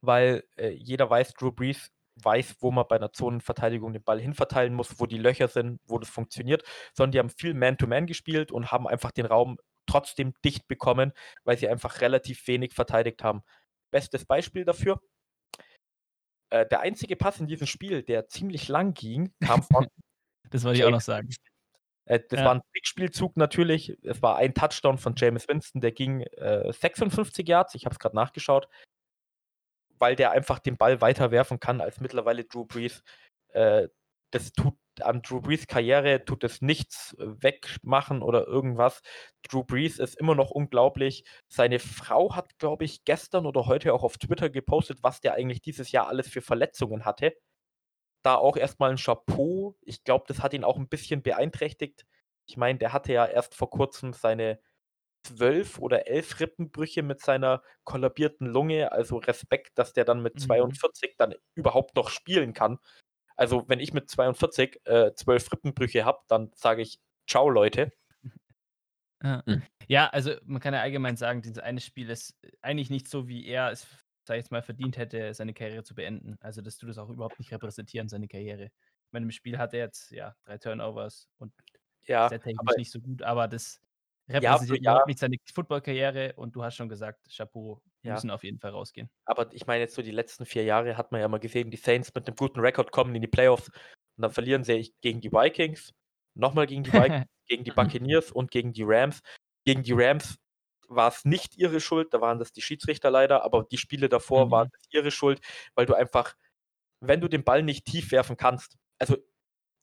weil äh, jeder weiß, Drew Brees weiß, wo man bei einer Zonenverteidigung den Ball hinverteilen muss, wo die Löcher sind, wo das funktioniert, sondern die haben viel Man-to-Man gespielt und haben einfach den Raum trotzdem dicht bekommen, weil sie einfach relativ wenig verteidigt haben. Bestes Beispiel dafür, äh, der einzige Pass in diesem Spiel, der ziemlich lang ging, kam von Das wollte ich auch noch sagen. Äh, das Ja. war ein Trickspielzug natürlich. Es war ein Touchdown von James Winston, der ging äh, 56 Yards. Ich habe es gerade nachgeschaut, weil der einfach den Ball weiter werfen kann als mittlerweile Drew Brees. Äh, das tut an Drew Brees Karriere tut es nichts wegmachen oder irgendwas. Drew Brees ist immer noch unglaublich. Seine Frau hat, glaube ich, gestern oder heute auch auf Twitter gepostet, was der eigentlich dieses Jahr alles für Verletzungen hatte da auch erstmal ein Chapeau. Ich glaube, das hat ihn auch ein bisschen beeinträchtigt. Ich meine, der hatte ja erst vor kurzem seine zwölf oder elf Rippenbrüche mit seiner kollabierten Lunge. Also Respekt, dass der dann mit Mhm. 42 dann überhaupt noch spielen kann. Also wenn ich mit 42 äh, zwölf Rippenbrüche habe, dann sage ich, ciao Leute. Ja. Mhm. ja, also man kann ja allgemein sagen, dieses eine Spiel ist eigentlich nicht so, wie er es, sag ich jetzt mal, verdient hätte, seine Karriere zu beenden. Also, dass du das auch überhaupt nicht repräsentieren, seine Karriere. Ich meine, im Spiel hat er jetzt, ja, drei Turnovers und Ja, sehr aber nicht so gut, aber das repräsentiert Jahr. überhaupt nicht seine Football-Karriere und du hast schon gesagt, Chapeau, Ja. müssen auf jeden Fall rausgehen. Aber ich meine, jetzt so die letzten vier Jahre hat man ja mal gesehen, die Saints mit einem guten Rekord kommen in die Playoffs und dann verlieren sie gegen die Vikings, nochmal gegen die Vikings, gegen die Buccaneers und gegen die Rams. Gegen die Rams war es nicht ihre Schuld, da waren das die Schiedsrichter leider, aber die Spiele davor Mhm. waren ihre Schuld, weil du einfach, wenn du den Ball nicht tief werfen kannst, also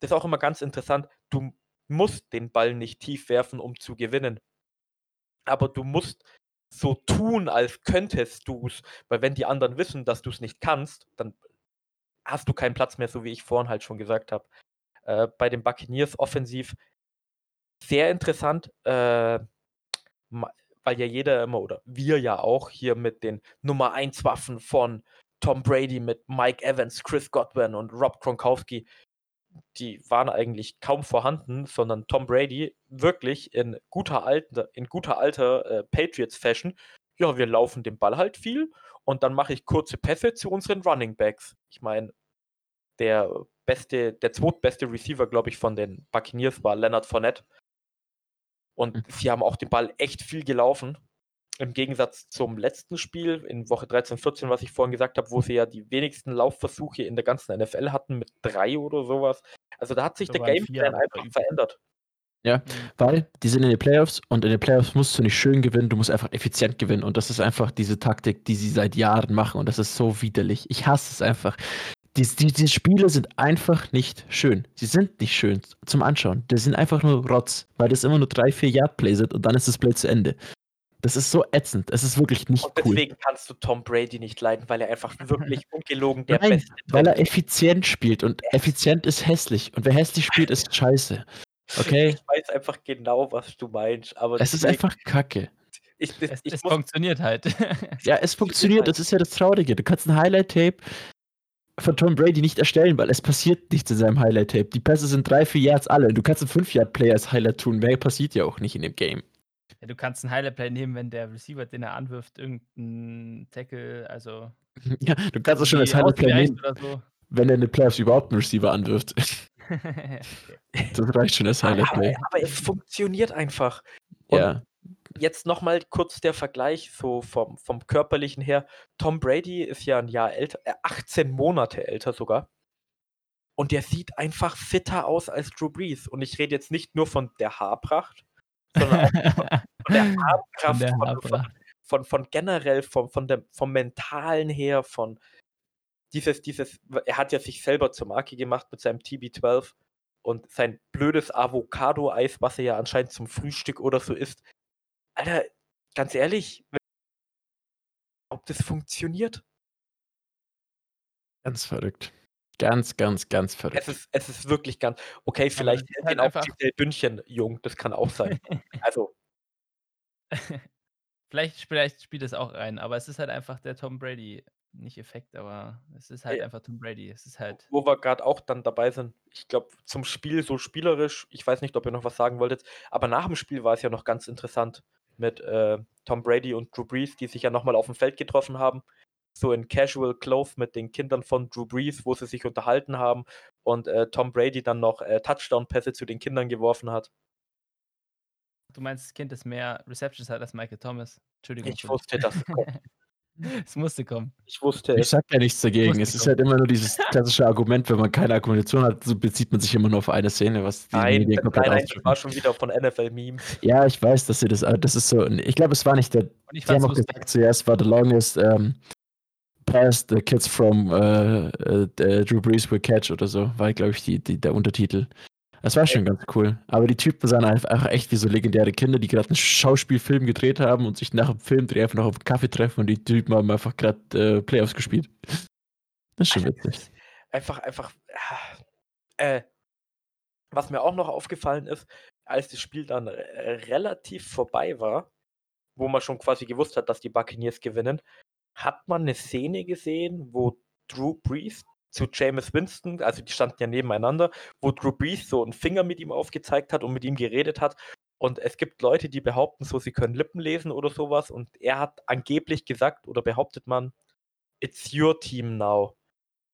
das ist auch immer ganz interessant, du musst den Ball nicht tief werfen, um zu gewinnen. Aber du musst so tun, als könntest du es, weil wenn die anderen wissen, dass du es nicht kannst, dann hast du keinen Platz mehr, so wie ich vorhin halt schon gesagt habe. Äh, bei den Buccaneers offensiv sehr interessant, äh, weil ja jeder immer oder wir ja auch hier mit den Nummer 1 Waffen von Tom Brady mit Mike Evans, Chris Godwin und Rob Gronkowski, die waren eigentlich kaum vorhanden, sondern Tom Brady wirklich in guter alter, in guter alter äh, Patriots-Fashion. Ja, wir laufen den Ball halt viel und dann mache ich kurze Pässe zu unseren Running Backs. Ich meine, der beste, der zweitbeste Receiver, glaube ich, von den Buccaneers war Leonard Fournette. Und mhm. sie haben auch den Ball echt viel gelaufen. Im Gegensatz zum letzten Spiel in Woche 13, 14, was ich vorhin gesagt habe, wo sie ja die wenigsten Laufversuche in der ganzen NFL hatten mit drei oder sowas. Also da hat sich da der Gameplan einfach verändert. Ja, mhm. weil die sind in den Playoffs und in den Playoffs musst du nicht schön gewinnen, du musst einfach effizient gewinnen. Und das ist einfach diese Taktik, die sie seit Jahren machen. Und das ist so widerlich. Ich hasse es einfach. Die, die, die Spiele sind einfach nicht schön. Sie sind nicht schön zum Anschauen. Die sind einfach nur Rotz, weil das immer nur drei, vier Yard Play sind und dann ist das Play zu Ende. Das ist so ätzend. Es ist wirklich nicht und deswegen cool. Deswegen kannst du Tom Brady nicht leiden, weil er einfach wirklich ungelogen der Nein, Beste ist. Weil er effizient spielt und effizient ist hässlich. Und wer hässlich spielt, ist scheiße. Okay? Ich weiß einfach genau, was du meinst. Aber es ist einfach kacke. Ich, ich, es, ich es funktioniert halt. ja, es funktioniert. Das ist ja das Traurige. Du kannst ein Highlight-Tape von Tom Brady nicht erstellen, weil es passiert nichts in seinem Highlight-Tape. Die Pässe sind drei, vier Yards alle. Du kannst einen 5-Yard-Play als Highlight tun. Mehr passiert ja auch nicht in dem Game. Ja, du kannst einen Highlight-Play nehmen, wenn der Receiver, den er anwirft, irgendein Tackle, also. Ja, du kannst es schon als Highlight-Play nehmen, so. wenn er in den Playoffs überhaupt einen Receiver anwirft. das reicht schon als Highlight-Play. Aber, aber, es funktioniert einfach. Und ja. Jetzt nochmal kurz der Vergleich so vom, vom körperlichen her. Tom Brady ist ja ein Jahr älter, äh, 18 Monate älter sogar. Und der sieht einfach fitter aus als Drew Brees. Und ich rede jetzt nicht nur von der Haarpracht, sondern auch von der Haarkraft, der von, von, von, von, generell, von, von dem, vom Mentalen her, von dieses, dieses, er hat ja sich selber zur Marke gemacht mit seinem TB12 und sein blödes Avocado-Eis, was er ja anscheinend zum Frühstück oder so isst. Alter, ganz ehrlich, ob das funktioniert? Ganz verrückt. Ganz, ganz, ganz verrückt. Es ist, es ist wirklich ganz. Okay, vielleicht ist halt auch Giselle Bündchen jung, das kann auch sein. also. vielleicht, vielleicht spielt es auch rein, aber es ist halt einfach der Tom Brady. Nicht Effekt, aber es ist halt ja. einfach Tom Brady. Es ist halt. Wo wir gerade auch dann dabei sind, ich glaube, zum Spiel so spielerisch, ich weiß nicht, ob ihr noch was sagen wolltet, aber nach dem Spiel war es ja noch ganz interessant mit äh, Tom Brady und Drew Brees, die sich ja nochmal auf dem Feld getroffen haben so in Casual Clothes mit den Kindern von Drew Brees, wo sie sich unterhalten haben und äh, Tom Brady dann noch äh, Touchdown-Pässe zu den Kindern geworfen hat. Du meinst, das Kind, das mehr Receptions hat als Michael Thomas? Entschuldigung. Ich wusste, dass es musste kommen. Ich wusste es. Ich sag ja nichts dagegen. Es ist halt immer nur dieses klassische Argument, wenn man keine Argumentation hat, so bezieht man sich immer nur auf eine Szene, was die nein, Medien komplett Nein, nein, ich war schon wieder von NFL-Memes. Ja, ich weiß, dass sie das, das ist so, ich glaube, es war nicht der, die haben auch gesagt, zuerst war the longest ähm, pass the kids from uh, uh, Drew Brees will catch oder so, war, glaube ich, die, die, der Untertitel. Das war schon ganz cool. Aber die Typen sahen einfach echt wie so legendäre Kinder, die gerade einen Schauspielfilm gedreht haben und sich nach dem Filmdreh einfach noch auf einen Kaffee treffen und die Typen haben einfach gerade äh, Playoffs gespielt. Das ist schon witzig. Einfach, einfach. Äh, was mir auch noch aufgefallen ist, als das Spiel dann relativ vorbei war, wo man schon quasi gewusst hat, dass die Buccaneers gewinnen, hat man eine Szene gesehen, wo Drew Brees zu Jameis Winston, also die standen ja nebeneinander, wo Drew Brees so einen Finger mit ihm aufgezeigt hat und mit ihm geredet hat. Und es gibt Leute, die behaupten, so sie können Lippen lesen oder sowas. Und er hat angeblich gesagt oder behauptet man, it's your team now.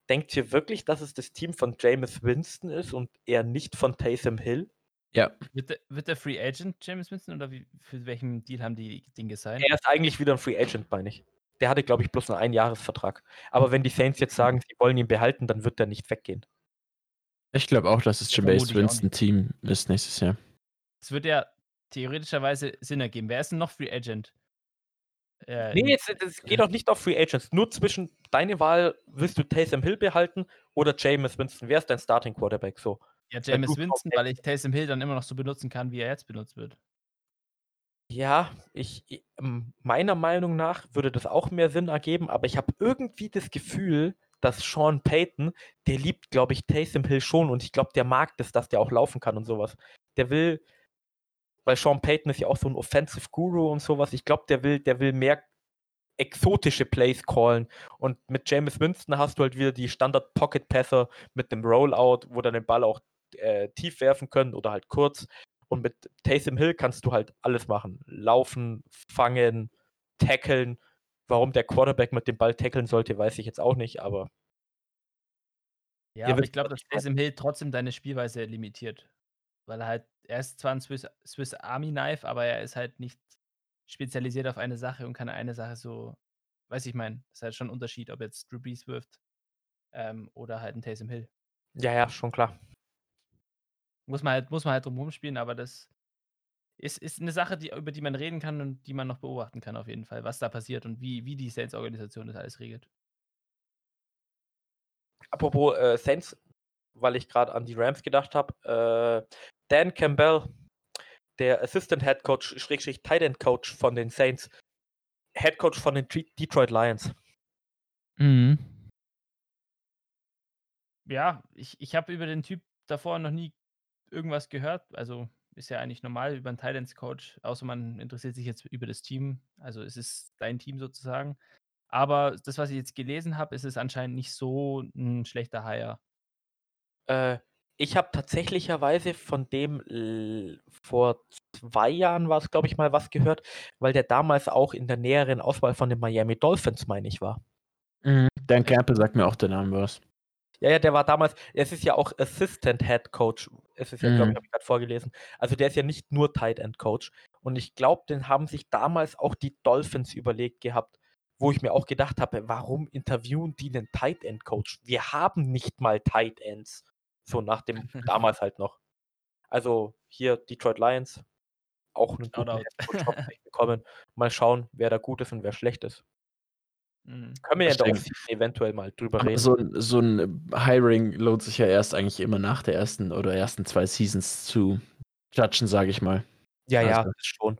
Denkt ihr wirklich, dass es das Team von Jameis Winston ist und er nicht von Taysom Hill? Ja. Wird der, wird der Free Agent Jameis Winston oder wie, für welchen Deal haben die den gesigned? Er ist eigentlich wieder ein Free Agent, meine ich der hatte, glaube ich, bloß einen Einjahresvertrag. Aber wenn die Saints jetzt sagen, sie wollen ihn behalten, dann wird er nicht weggehen. Ich glaube auch, dass es Jameis Winston Team ist nächstes Jahr. Es wird ja theoretischerweise Sinn ergeben. Wer ist denn noch Free Agent? Äh, nee, jetzt, es geht doch nicht auf Free Agents. Nur zwischen deine Wahl, willst du Taysom Hill behalten oder Jameis Winston? Wer ist dein Starting Quarterback? So. Ja, Jameis Winston, weil ich Taysom Hill dann immer noch so benutzen kann, wie er jetzt benutzt wird. Ja, ich meiner Meinung nach würde das auch mehr Sinn ergeben, aber ich habe irgendwie das Gefühl, dass Sean Payton, der liebt, glaube ich, Taysom Hill schon und ich glaube, der mag das, dass der auch laufen kann und sowas. Der will weil Sean Payton ist ja auch so ein Offensive Guru und sowas. Ich glaube, der will der will mehr exotische Plays callen. Und mit James Winston hast du halt wieder die Standard-Pocket-Passer mit dem Rollout, wo dann den Ball auch äh, tief werfen können oder halt kurz. Und mit Taysom Hill kannst du halt alles machen. Laufen, fangen, tackeln. Warum der Quarterback mit dem Ball tackeln sollte, weiß ich jetzt auch nicht, aber. Ja, aber ich glaube, dass Taysom Hill trotzdem deine Spielweise limitiert. Weil er halt, er ist zwar ein Swiss, Swiss Army Knife, aber er ist halt nicht spezialisiert auf eine Sache und kann eine Sache so, weiß ich mein, das ist halt schon ein Unterschied, ob jetzt Drew Brees wirft ähm, oder halt ein Taysom Hill. Ja, ja, schon klar. Muss man halt, muss man halt drum spielen, aber das ist, ist eine Sache, die, über die man reden kann und die man noch beobachten kann, auf jeden Fall, was da passiert und wie, wie die Sales-Organisation das alles regelt. Apropos äh, Saints, weil ich gerade an die Rams gedacht habe, äh, Dan Campbell, der Assistant Head Coach, Schrägstrich Tight End Coach von den Saints, Head Coach von den Detroit Lions. Mhm. Ja, ich, ich habe über den Typ davor noch nie irgendwas gehört. Also ist ja eigentlich normal über einen Titans Coach, außer man interessiert sich jetzt über das Team. Also es ist dein Team sozusagen. Aber das, was ich jetzt gelesen habe, ist es anscheinend nicht so ein schlechter Hire. Äh, ich habe tatsächlicherweise von dem vor zwei Jahren war es, glaube ich, mal was gehört, weil der damals auch in der näheren Auswahl von den Miami Dolphins, meine ich, war. Mhm. Dan Campbell sagt mir auch der Name was. Ja, ja, der war damals, es ist ja auch Assistant Head Coach. Es ist ja, mhm. glaube ich, habe ich gerade vorgelesen. Also der ist ja nicht nur Tight End Coach. Und ich glaube, den haben sich damals auch die Dolphins überlegt gehabt, wo ich mir auch gedacht habe, warum interviewen die einen Tight End Coach? Wir haben nicht mal Tight Ends. So nach dem damals halt noch. Also hier Detroit Lions, auch einen guten bekommen. Mal schauen, wer da gut ist und wer schlecht ist. Mhm. Können wir ja doch eventuell mal drüber reden. So, so ein Hiring lohnt sich ja erst eigentlich immer nach der ersten oder ersten zwei Seasons zu judgen, sage ich mal. Ja, also. ja, das schon.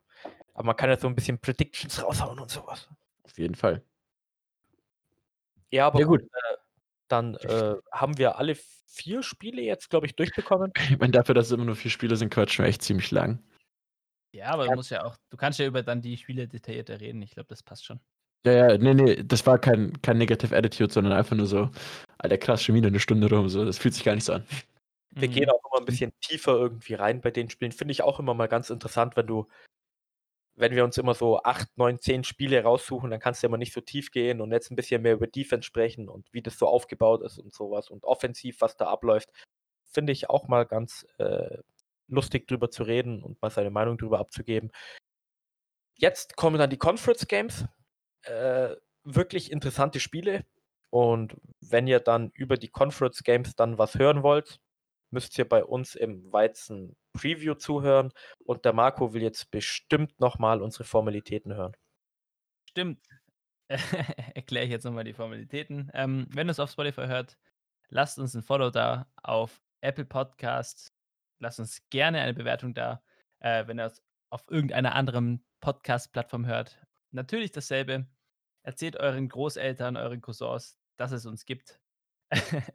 Aber man kann ja so ein bisschen Predictions raushauen und sowas. Auf jeden Fall. Ja, aber ja, gut. Äh, dann äh, haben wir alle vier Spiele jetzt, glaube ich, durchbekommen. Ich meine, dafür, dass es immer nur vier Spiele sind, quatschen wir echt ziemlich lang. Ja, aber ja. du musst ja auch, du kannst ja über dann die Spiele detaillierter reden. Ich glaube, das passt schon. Ja, ja, nee, nee, das war kein, kein Negative Attitude, sondern einfach nur so, Alter, krass, schon wieder eine Stunde rum, so, das fühlt sich gar nicht so an. Wir mhm. gehen auch immer ein bisschen tiefer irgendwie rein bei den Spielen. Finde ich auch immer mal ganz interessant, wenn du wenn wir uns immer so acht, neun, zehn Spiele raussuchen, dann kannst du immer nicht so tief gehen und jetzt ein bisschen mehr über Defense sprechen und wie das so aufgebaut ist und sowas und offensiv, was da abläuft. Finde ich auch mal ganz äh, lustig drüber zu reden und mal seine Meinung drüber abzugeben. Jetzt kommen dann die Conference Games. Äh, wirklich interessante Spiele. Und wenn ihr dann über die Conference Games dann was hören wollt, müsst ihr bei uns im Weizen Preview zuhören und der Marco will jetzt bestimmt nochmal unsere Formalitäten hören. Stimmt. Erkläre ich jetzt nochmal die Formalitäten. Ähm, wenn ihr es auf Spotify hört, lasst uns ein Follow da auf Apple Podcast. Lasst uns gerne eine Bewertung da. Äh, wenn ihr es auf irgendeiner anderen Podcast-Plattform hört, natürlich dasselbe. Erzählt euren Großeltern, euren Cousins, dass es uns gibt.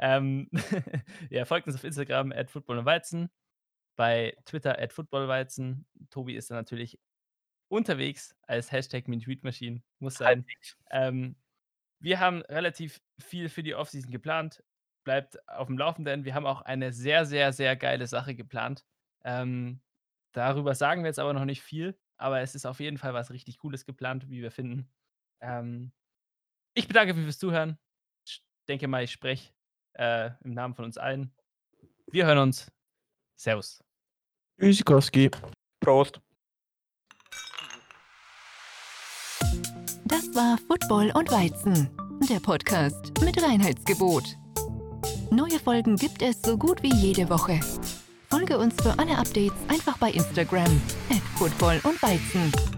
ähm, ja, folgt uns auf Instagram at Football und Weizen bei Twitter at footballweizen. Tobi ist da natürlich unterwegs als Hashtag Min-Tweet-Maschine, muss sein. Ähm, wir haben relativ viel für die Offseason geplant. Bleibt auf dem Laufenden. Wir haben auch eine sehr, sehr, sehr geile Sache geplant. Ähm, darüber sagen wir jetzt aber noch nicht viel, aber es ist auf jeden Fall was richtig Cooles geplant, wie wir finden. Ähm, ich bedanke mich fürs Zuhören. Ich denke mal, ich spreche äh, im Namen von uns allen. Wir hören uns. Servus. Tschüssikowski. Prost. Das war Football und Weizen, der Podcast mit Reinheitsgebot. Neue Folgen gibt es so gut wie jede Woche. Folge uns für alle Updates einfach bei Instagram at Football und Weizen.